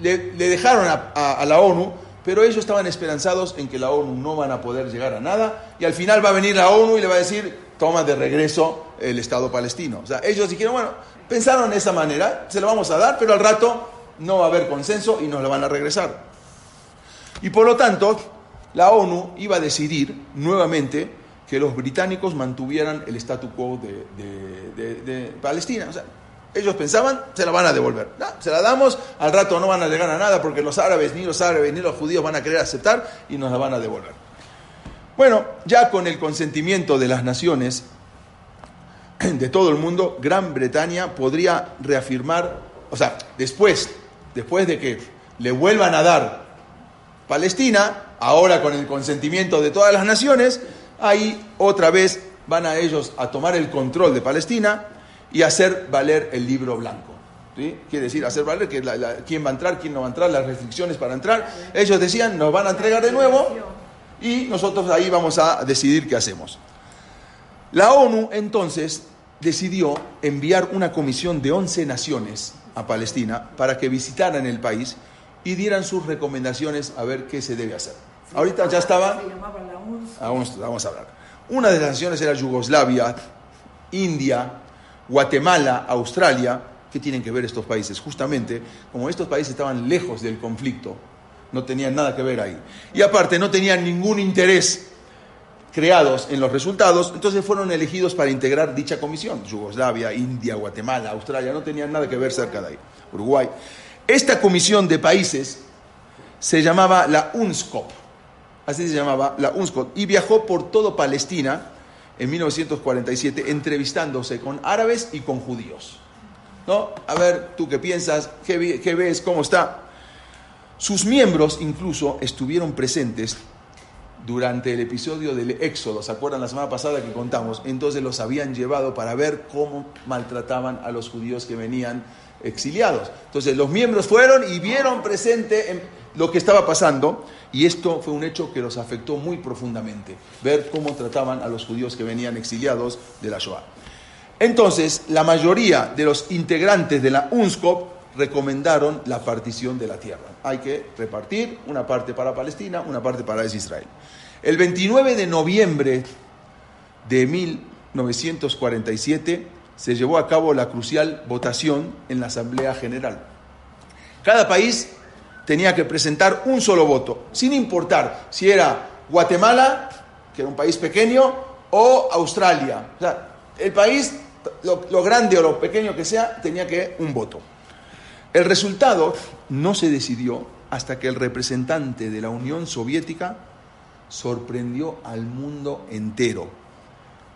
Speaker 1: le, dejaron a, la ONU, pero ellos estaban esperanzados en que la ONU no van a poder llegar a nada, y al final va a venir la ONU y le va a decir, toma de regreso el Estado palestino. O sea, ellos dijeron, bueno, pensaron de esa manera, se lo vamos a dar, pero al rato no va a haber consenso y nos lo van a regresar. Y por lo tanto, la ONU iba a decidir nuevamente que los británicos mantuvieran el statu quo de, Palestina. O sea, ellos pensaban, se la van a devolver. se la damos, al rato no van a llegar a nada porque los árabes, ni los árabes, ni los judíos van a querer aceptar y nos la van a devolver. Bueno, ya con el consentimiento de las naciones de todo el mundo, Gran Bretaña podría reafirmar, o sea, después, después de que le vuelvan a dar Palestina, ahora con el consentimiento de todas las naciones, ahí otra vez van a ellos a tomar el control de Palestina y hacer valer el libro blanco. Quiere decir, hacer valer que quién va a entrar, quién no va a entrar, las restricciones para entrar. Ellos decían, nos van a entregar de nuevo y nosotros ahí vamos a decidir qué hacemos. La ONU entonces decidió enviar una comisión de 11 naciones a Palestina para que visitaran el país y dieran sus recomendaciones a ver qué se debe hacer. Ahorita ya estaba... Vamos, vamos a hablar. Una de las naciones era Yugoslavia, India, Guatemala, Australia. ¿Qué tienen que ver estos países? Justamente, como estos países estaban lejos del conflicto, no tenían nada que ver ahí. Y aparte, no tenían ningún interés creados en los resultados, entonces fueron elegidos para integrar dicha comisión. Yugoslavia, India, Guatemala, Australia, no tenían nada que ver cerca de ahí. Uruguay. Esta comisión de países se llamaba la UNSCOP, así se llamaba la UNSCOP, y viajó por todo Palestina en 1947 entrevistándose con árabes y con judíos. ¿No? A ver, tú qué piensas, qué, qué ves, cómo está. Sus miembros incluso estuvieron presentes durante el episodio del Éxodo, ¿se acuerdan la semana pasada que contamos? Entonces los habían llevado para ver cómo maltrataban a los judíos que venían exiliados. Entonces los miembros fueron y vieron presente en lo que estaba pasando y esto fue un hecho que los afectó muy profundamente, ver cómo trataban a los judíos que venían exiliados de la Shoah. Entonces, la mayoría de los integrantes de la UNSCOP recomendaron la partición de la tierra. Hay que repartir una parte para Palestina, una parte para Israel. El 29 de noviembre de 1947, se llevó a cabo la crucial votación en la Asamblea General. Cada país tenía que presentar un solo voto, sin importar si era Guatemala, que era un país pequeño, o Australia. O sea, el país, lo, grande o lo pequeño que sea, tenía que un voto. El resultado no se decidió hasta que el representante de la Unión Soviética sorprendió al mundo entero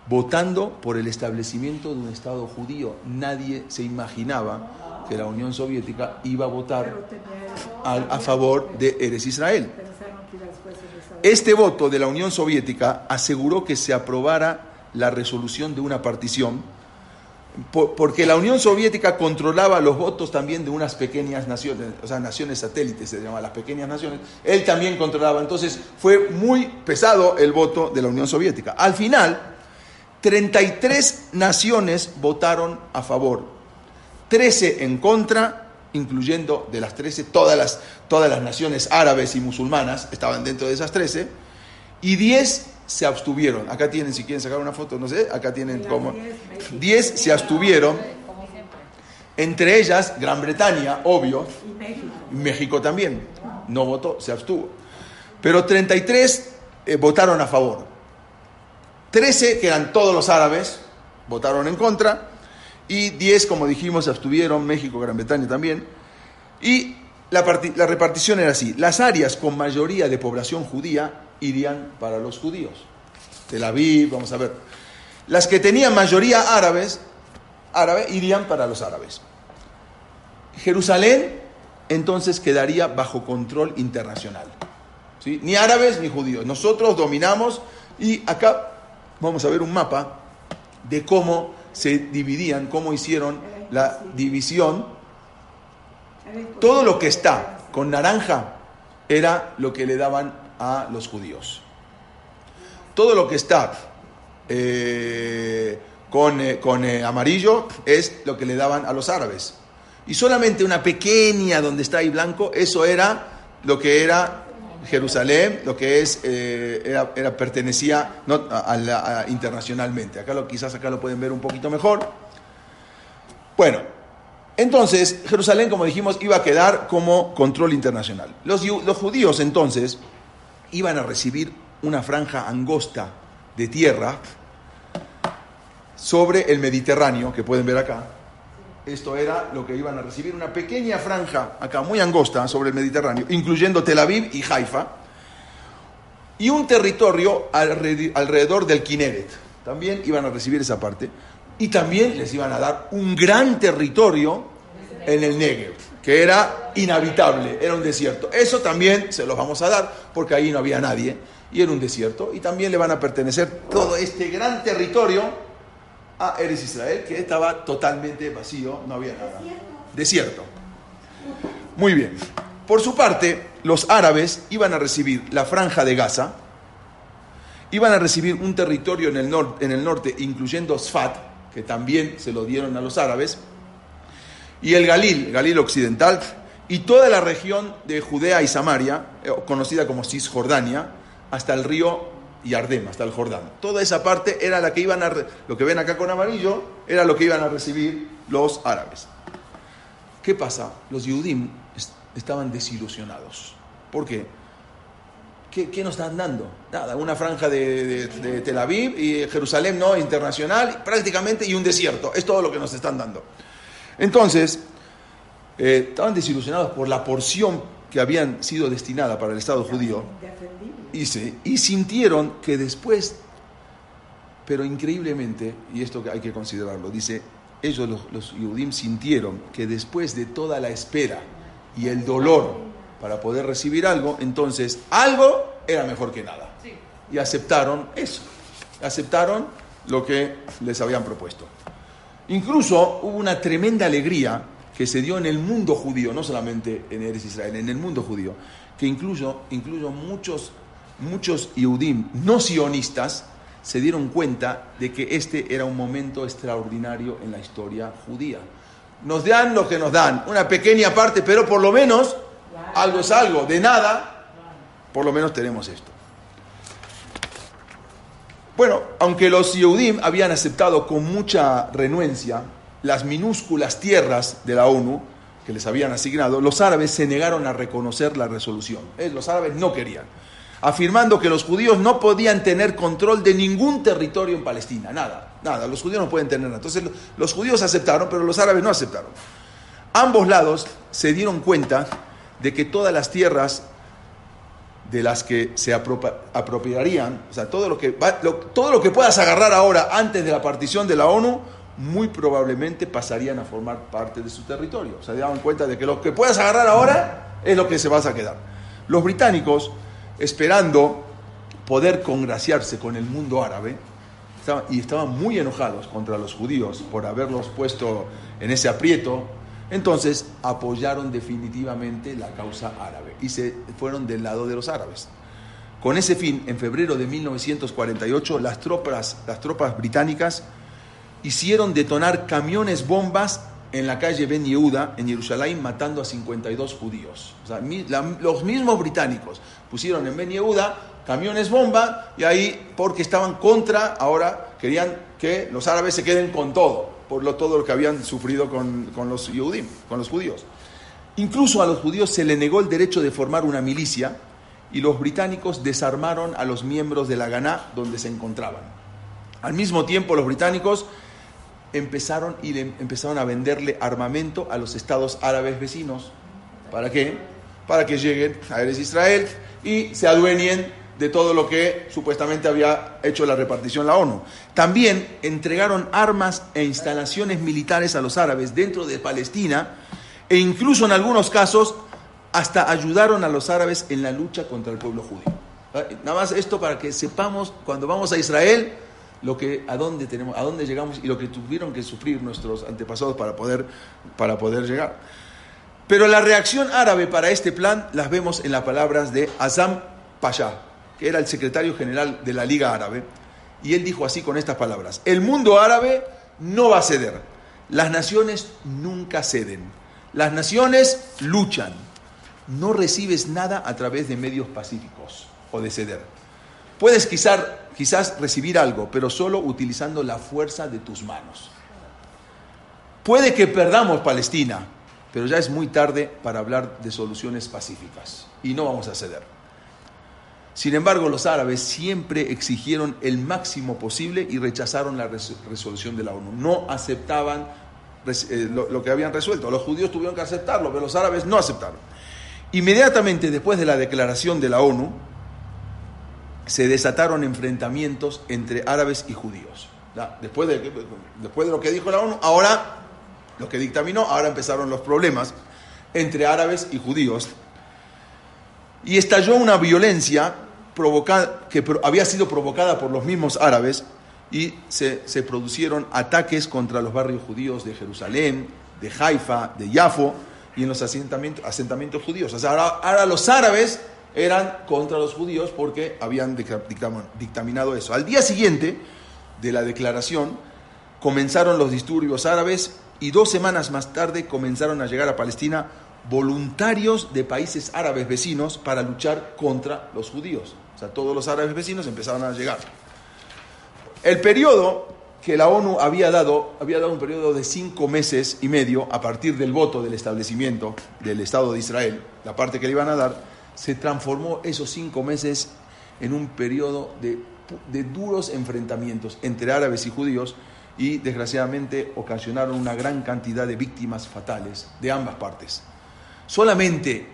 Speaker 1: votando por el establecimiento de un Estado judío. Nadie se imaginaba que la Unión Soviética iba a votar a, favor de Eres Israel. Este voto de la Unión Soviética aseguró que se aprobara la resolución de una partición, porque la Unión Soviética controlaba los votos también de unas pequeñas naciones, o sea, naciones satélites se llaman las pequeñas naciones, él también controlaba, entonces fue muy pesado el voto de la Unión Soviética. Al final, 33 naciones votaron a favor, 13 en contra, incluyendo de las 13 todas las, todas las naciones árabes y musulmanas estaban dentro de esas 13, y 10 se abstuvieron. Acá tienen, si quieren sacar una foto, no sé, acá tienen como... 10 se abstuvieron, entre ellas Gran Bretaña, obvio, y México también, no votó, se abstuvo. Pero 33 eh, votaron a favor. 13, que eran todos los árabes, votaron en contra, y 10, como dijimos, abstuvieron, México, Gran Bretaña también. Y la, la repartición era así, las áreas con mayoría de población judía irían para los judíos. Tel Aviv, vamos a ver. Las que tenían mayoría árabes, árabe, irían para los árabes. Jerusalén entonces quedaría bajo control internacional. ¿Sí? Ni árabes ni judíos. Nosotros dominamos y acá vamos a ver un mapa de cómo se dividían, cómo hicieron la división. Todo lo que está con naranja era lo que le daban a los judíos. Todo lo que está eh, con, eh, con eh, amarillo es lo que le daban a los árabes. Y solamente una pequeña donde está ahí blanco, eso era lo que era Jerusalén, lo que es, era, pertenecía no, a, internacionalmente. Acá lo, quizás acá lo pueden ver un poquito mejor. Bueno, entonces Jerusalén, como dijimos, iba a quedar como control internacional. Los judíos entonces iban a recibir una franja angosta de tierra sobre el Mediterráneo, que pueden ver acá. Esto era lo que iban a recibir, una pequeña franja acá, muy angosta, sobre el Mediterráneo, incluyendo Tel Aviv y Haifa, y un territorio alrededor del Kineret. También iban a recibir esa parte. Y también les iban a dar un gran territorio en el Negev, que era inhabitable, era un desierto. Eso también se los vamos a dar, porque ahí no había nadie, y era un desierto. Y también le van a pertenecer todo este gran territorio a Eres Israel, que estaba totalmente vacío, no había nada. Desierto. Muy bien. Por su parte, los árabes iban a recibir la franja de Gaza, iban a recibir un territorio en el, en el norte, incluyendo Sfat, que también se lo dieron a los árabes, y el Galil, Galil occidental, y toda la región de Judea y Samaria, eh, conocida como Cisjordania, hasta el río y Ardem, hasta el Jordán. Toda esa parte era la que iban a, lo que ven acá con amarillo, era lo que iban a recibir los árabes. ¿Qué pasa? Los Yudim estaban desilusionados. ¿Por qué? ¿Qué, nos están dando? Nada, una franja de, Tel Aviv y Jerusalén no, internacional, prácticamente, y un desierto. Es todo lo que nos están dando. Entonces, eh, estaban desilusionados por la porción que habían sido destinada para el Estado judío y sintieron que después, pero increíblemente, y esto hay que considerarlo, dice, ellos los, los sintieron que después de toda la espera y el dolor para poder recibir algo, entonces algo era mejor que nada. Y aceptaron eso, aceptaron lo que les habían propuesto. Incluso hubo una tremenda alegría que se dio en el mundo judío, no solamente en Eres Israel, en el mundo judío, que incluso, incluso muchos muchos Yehudim no sionistas se dieron cuenta de que este era un momento extraordinario en la historia judía. Nos dan lo que nos dan, una pequeña parte, pero por lo menos algo es algo, de nada, por lo menos tenemos esto. Bueno, aunque los Yehudim habían aceptado con mucha renuencia las minúsculas tierras de la ONU que les habían asignado, los árabes se negaron a reconocer la resolución. Eh, los árabes no querían afirmando que los judíos no podían tener control de ningún territorio en Palestina, nada, nada, los judíos no pueden tener nada. Entonces los judíos aceptaron, pero los árabes no aceptaron. Ambos lados se dieron cuenta de que todas las tierras de las que se apropiarían, o sea, todo lo, que todo lo que puedas agarrar ahora antes de la partición de la ONU, muy probablemente pasarían a formar parte de su territorio. O sea, se daban cuenta de que lo que puedas agarrar ahora es lo que se vas a quedar. Los británicos esperando poder congraciarse con el mundo árabe y estaban muy enojados contra los judíos por haberlos puesto en ese aprieto, entonces apoyaron definitivamente la causa árabe y se fueron del lado de los árabes. Con ese fin, en febrero de 1948, las tropas, las tropas británicas hicieron detonar camiones bombas en la calle Ben Yehuda, en Jerusalén, matando a 52 judíos. O sea, los mismos británicos pusieron en Ben Yehuda camiones bomba y ahí, porque estaban contra, ahora querían que los árabes se queden con todo, por lo, todo lo que habían sufrido con, los con los judíos. Incluso a los judíos se le negó el derecho de formar una milicia y los británicos desarmaron a los miembros de la Ganá donde se encontraban. Al mismo tiempo, los británicos empezaron, y empezaron a venderle armamento a los estados árabes vecinos. ¿Para qué? Para que lleguen a Eres Israel y se adueñen de todo lo que supuestamente había hecho la repartición la ONU. También entregaron armas e instalaciones militares a los árabes dentro de Palestina e incluso en algunos casos hasta ayudaron a los árabes en la lucha contra el pueblo judío. Nada más esto para que sepamos cuando vamos a Israel lo que a dónde tenemos, a dónde llegamos y lo que tuvieron que sufrir nuestros antepasados para poder, para poder llegar. Pero la reacción árabe para este plan las vemos en las palabras de Azam Pasha, que era el secretario general de la Liga Árabe, y él dijo así con estas palabras, el mundo árabe no va a ceder, las naciones nunca ceden, las naciones luchan, no recibes nada a través de medios pacíficos o de ceder. Puedes quizás, quizás recibir algo, pero solo utilizando la fuerza de tus manos. Puede que perdamos Palestina, pero ya es muy tarde para hablar de soluciones pacíficas y no vamos a ceder. Sin embargo, los árabes siempre exigieron el máximo posible y rechazaron la resolución de la ONU. No aceptaban eh, lo, que habían resuelto. Los judíos tuvieron que aceptarlo, pero los árabes no aceptaron. Inmediatamente después de la declaración de la ONU, se desataron enfrentamientos entre árabes y judíos. Después, de, después de lo que dijo la ONU, ahora lo que dictaminó, ahora empezaron los problemas entre árabes y judíos y estalló una violencia provocada, que había sido provocada por los mismos árabes y se, producieron ataques contra los barrios judíos de Jerusalén, de Haifa, de Yafo y en los asentamientos, asentamientos judíos. O sea, ahora, los árabes eran contra los judíos porque habían dictaminado eso. Al día siguiente de la declaración comenzaron los disturbios árabes y dos semanas más tarde comenzaron a llegar a Palestina voluntarios de países árabes vecinos para luchar contra los judíos. O sea, todos los árabes vecinos empezaron a llegar. El periodo que la ONU había dado, había dado un periodo de cinco meses y medio a partir del voto del establecimiento del Estado de Israel, la parte que le iban a dar, se transformó esos cinco meses en un periodo de, de duros enfrentamientos entre árabes y judíos y desgraciadamente ocasionaron una gran cantidad de víctimas fatales de ambas partes. Solamente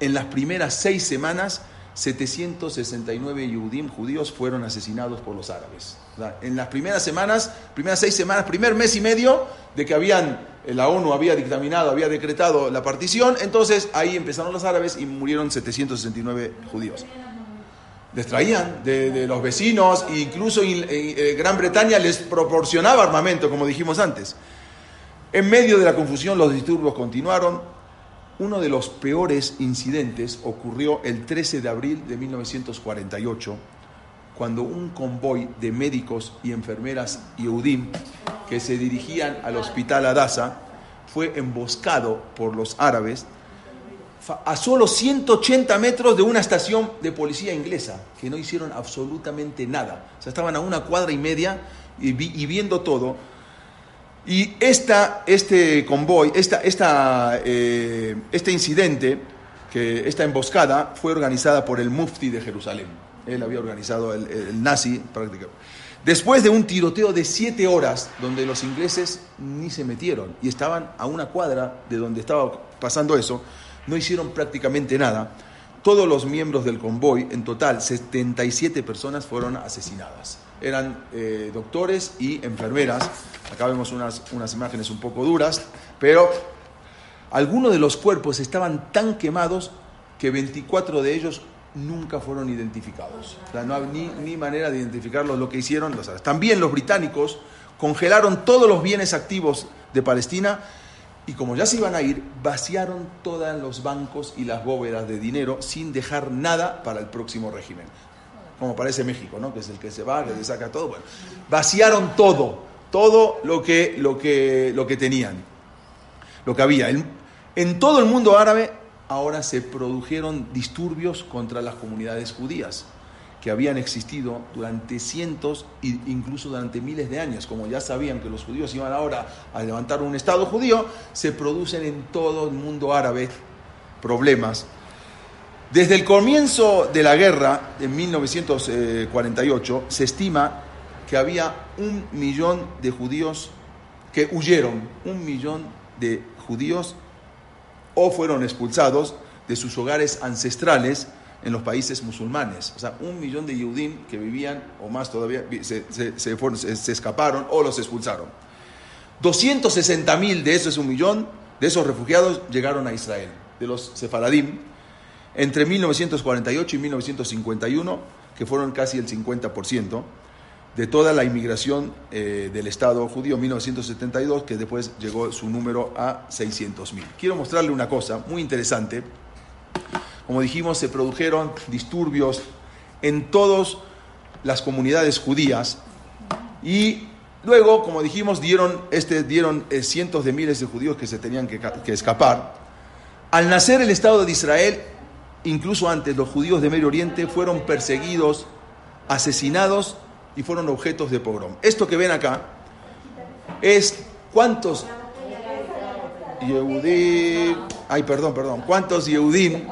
Speaker 1: en las primeras seis semanas, 769 Yudim, judíos fueron asesinados por los árabes. En las primeras semanas, primeras seis semanas, primer mes y medio de que habían, eh, la ONU había dictaminado, había decretado la partición, entonces ahí empezaron los árabes y murieron 769 judíos. Les traían de, los vecinos e incluso eh, Gran Bretaña les proporcionaba armamento, como dijimos antes. En medio de la confusión los disturbios continuaron, uno de los peores incidentes ocurrió el 13 de abril de 1948, cuando un convoy de médicos y enfermeras Yehudim que se dirigían al hospital Adasa fue emboscado por los árabes a solo 180 metros de una estación de policía inglesa, que no hicieron absolutamente nada. O sea, estaban a una cuadra y media y, y viendo todo y esta, este convoy, esta, esta, eh, este incidente, que esta emboscada, fue organizada por el mufti de Jerusalén. Él había organizado el, nazi prácticamente. Después de un tiroteo de siete horas, donde los ingleses ni se metieron y estaban a una cuadra de donde estaba pasando eso, no hicieron prácticamente nada. Todos los miembros del convoy, en total 77 personas, fueron asesinadas eran eh, doctores y enfermeras. Acá vemos unas, unas imágenes un poco duras, pero algunos de los cuerpos estaban tan quemados que 24 de ellos nunca fueron identificados. O sea, no hay ni, manera de identificarlos lo que hicieron los También los británicos congelaron todos los bienes activos de Palestina y como ya se iban a ir, vaciaron todos los bancos y las bóvedas de dinero sin dejar nada para el próximo régimen como parece México, ¿no? que es el que se va, que se saca todo. Bueno, vaciaron todo, todo lo que, lo que, lo que tenían, lo que había. En, todo el mundo árabe ahora se produjeron disturbios contra las comunidades judías que habían existido durante cientos e incluso durante miles de años. Como ya sabían que los judíos iban ahora a levantar un Estado judío, se producen en todo el mundo árabe problemas desde el comienzo de la guerra, en 1948, se estima que había un millón de judíos que huyeron, un millón de judíos o fueron expulsados de sus hogares ancestrales en los países musulmanes. O sea, un millón de Yehudim que vivían, o más todavía, se, se, escaparon o los expulsaron. 260 mil de esos, un millón, de esos refugiados llegaron a Israel, de los sefaradim, entre 1948 y 1951, que fueron casi el 50% de toda la inmigración eh, del Estado judío 1972, que después llegó su número a 600 mil. Quiero mostrarle una cosa muy interesante. Como dijimos, se produjeron disturbios en todas las comunidades judías y luego, como dijimos, dieron, este, dieron eh, cientos de miles de judíos que se tenían que escapar. Al nacer el Estado de Israel, incluso antes los judíos de Medio Oriente fueron perseguidos, asesinados y fueron objetos de pogrom. Esto que ven acá es cuántos Yehudim, ay perdón, perdón, cuántos Yehudim,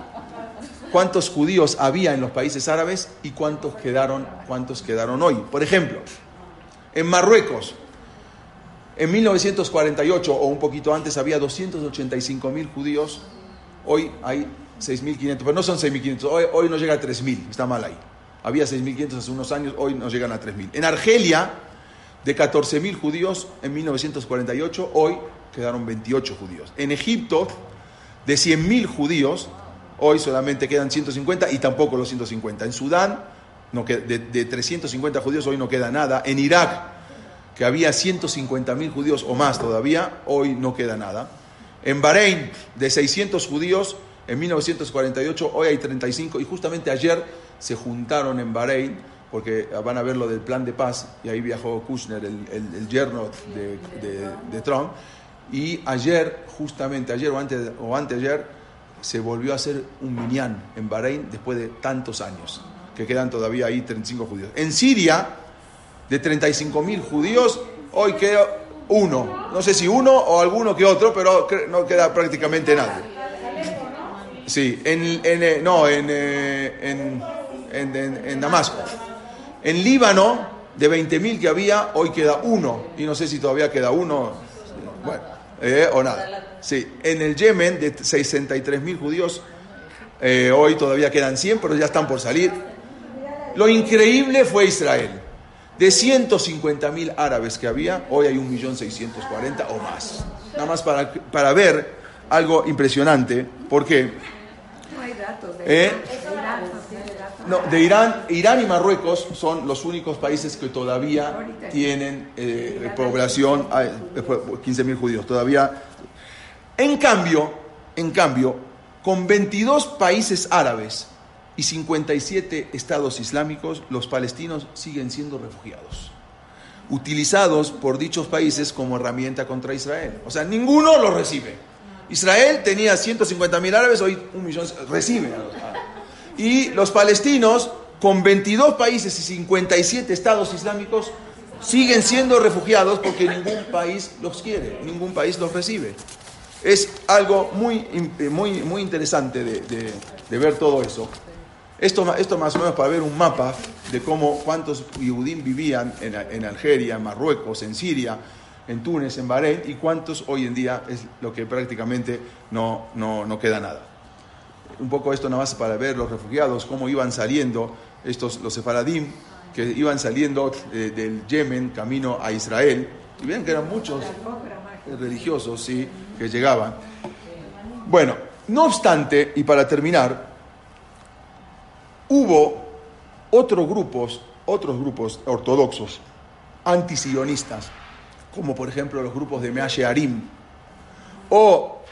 Speaker 1: cuántos judíos había en los países árabes y cuántos quedaron, cuántos quedaron hoy. Por ejemplo, en Marruecos, en 1948 o un poquito antes había 285 mil judíos, hoy hay 6.500, pero no son 6.500, hoy, hoy no llega a 3.000, está mal ahí. Había 6.500 hace unos años, hoy nos llegan a 3.000. En Argelia, de 14.000 judíos en 1948, hoy quedaron 28 judíos. En Egipto, de 100.000 judíos, hoy solamente quedan 150 y tampoco los 150. En Sudán, de, de 350 judíos, hoy no queda nada. En Irak, que había 150.000 judíos o más todavía, hoy no queda nada. En Bahrein, de 600 judíos, en 1948, hoy hay 35 y justamente ayer se juntaron en Bahrein porque van a ver lo del plan de paz y ahí viajó Kushner, el, el, yerno de, Trump. Y ayer, justamente ayer o, antes, o anteayer, se volvió a hacer un minyan en Bahrein después de tantos años, que quedan todavía ahí 35 judíos. En Siria, de 35 mil judíos, hoy queda uno. No sé si uno o alguno que otro, pero no queda prácticamente nadie. Sí, en, en eh, no, en, eh, en, Damasco. En Líbano, de 20.000 que había, hoy queda uno. Y no sé si todavía queda uno. Bueno, eh, o nada. Sí, en el Yemen, de 63.000 judíos, hoy todavía quedan 100, pero ya están por salir. Lo increíble fue Israel. De 150.000 árabes que había, hoy hay 1.640.000 o más. Nada más para, para ver algo impresionante. ¿Por qué? ¿Eh? No, de Irán, Irán y Marruecos son los únicos países que todavía tienen eh, población, 15.000 judíos, todavía. En cambio, en cambio, con 22 países árabes y 57 estados islámicos, los palestinos siguen siendo refugiados, utilizados por dichos países como herramienta contra Israel. O sea, ninguno los recibe. Israel tenía 150 mil árabes, hoy un millón recibe Y los palestinos, con 22 países y 57 estados islámicos, siguen siendo refugiados porque ningún país los quiere, ningún país los recibe. Es algo muy, muy, muy interesante de, ver todo eso. Esto, esto más o menos para ver un mapa de cómo cuántos judíos vivían en, en Algeria, en Marruecos, en Siria, en Túnez, en Bahrein, y cuántos hoy en día es lo que prácticamente no, no, queda nada. Un poco esto nada más para ver los refugiados, cómo iban saliendo estos, los sefaradim, que iban saliendo eh, del Yemen camino a Israel, y ven que eran muchos religiosos, sí, que llegaban. Bueno, no obstante, y para terminar, hubo otros grupos, otros grupos ortodoxos, antisionistas, como por ejemplo los grupos de Meashe Arim o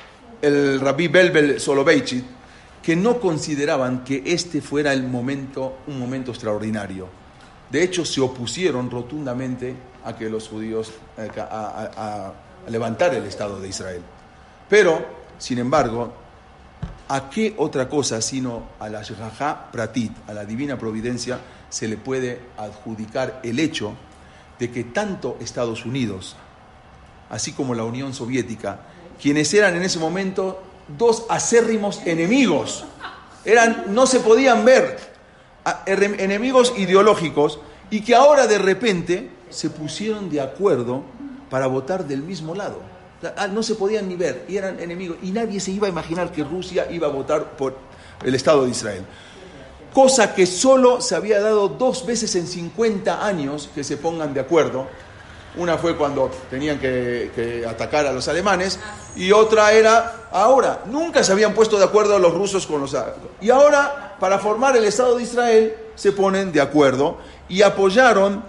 Speaker 1: el rabí Belbel Soloveitchik, que no consideraban que este fuera el momento, un momento extraordinario. De hecho, se opusieron rotundamente a que los judíos, a, levantar el Estado de Israel. Pero, sin embargo, ¿a qué otra cosa sino a la Shehajá Pratit, a la divina providencia, se le puede adjudicar el hecho de que tanto Estados Unidos, así como la Unión Soviética, quienes eran en ese momento dos acérrimos enemigos, eran, no se podían ver, enemigos ideológicos, y que ahora de repente se pusieron de acuerdo para votar del mismo lado. Ah, no se podían ni ver, y eran enemigos, y nadie se iba a imaginar que Rusia iba a votar por el Estado de Israel. Cosa que solo se había dado dos veces en 50 años que se pongan de acuerdo. Una fue cuando tenían que, atacar a los alemanes y otra era ahora. Nunca se habían puesto de acuerdo los rusos con los... Y ahora, para formar el Estado de Israel, se ponen de acuerdo y apoyaron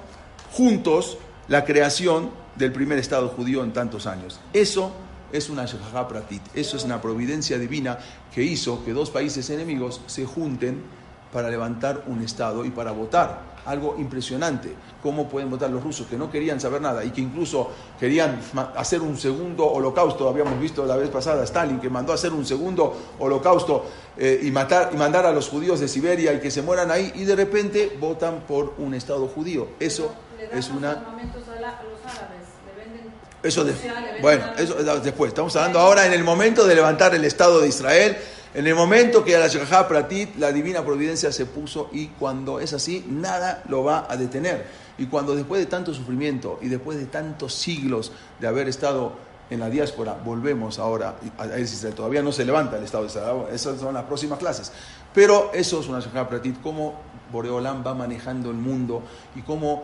Speaker 1: juntos la creación del primer Estado judío en tantos años. Eso es una Pratit, eso es una providencia divina que hizo que dos países enemigos se junten para levantar un Estado y para votar. Algo impresionante. ¿Cómo pueden votar los rusos que no querían saber nada y que incluso querían hacer un segundo holocausto? Habíamos visto la vez pasada Stalin que mandó hacer un segundo holocausto eh, y, matar, y mandar a los judíos de Siberia y que se mueran ahí y de repente votan por un Estado judío. Eso es una... Eso de, bueno, eso después. Estamos hablando ahora en el momento de levantar el Estado de Israel, en el momento que a la Shekha Pratit, la divina providencia se puso y cuando es así, nada lo va a detener. Y cuando después de tanto sufrimiento y después de tantos siglos de haber estado en la diáspora, volvemos ahora a Israel. Todavía no se levanta el Estado de Israel, esas son las próximas clases. Pero eso es una Shekha Pratit, cómo Boreolam va manejando el mundo y cómo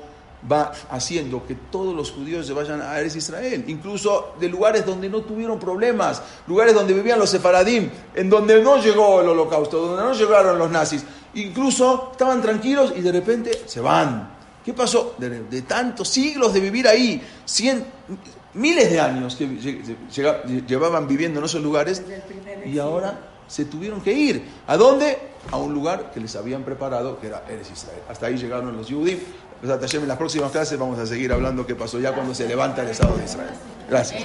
Speaker 1: va haciendo que todos los judíos se vayan a Eres Israel, incluso de lugares donde no tuvieron problemas, lugares donde vivían los sefaradim, en donde no llegó el holocausto, donde no llegaron los nazis, incluso estaban tranquilos y de repente se van. ¿Qué pasó? De, tantos siglos de vivir ahí, cien, miles de años que llevaban viviendo en esos lugares y ahora se tuvieron que ir. ¿A dónde? A un lugar que les habían preparado, que era Eres Israel. Hasta ahí llegaron los judíos. En las próximas clases vamos a seguir hablando qué pasó ya cuando se levanta el Estado de Israel. Gracias.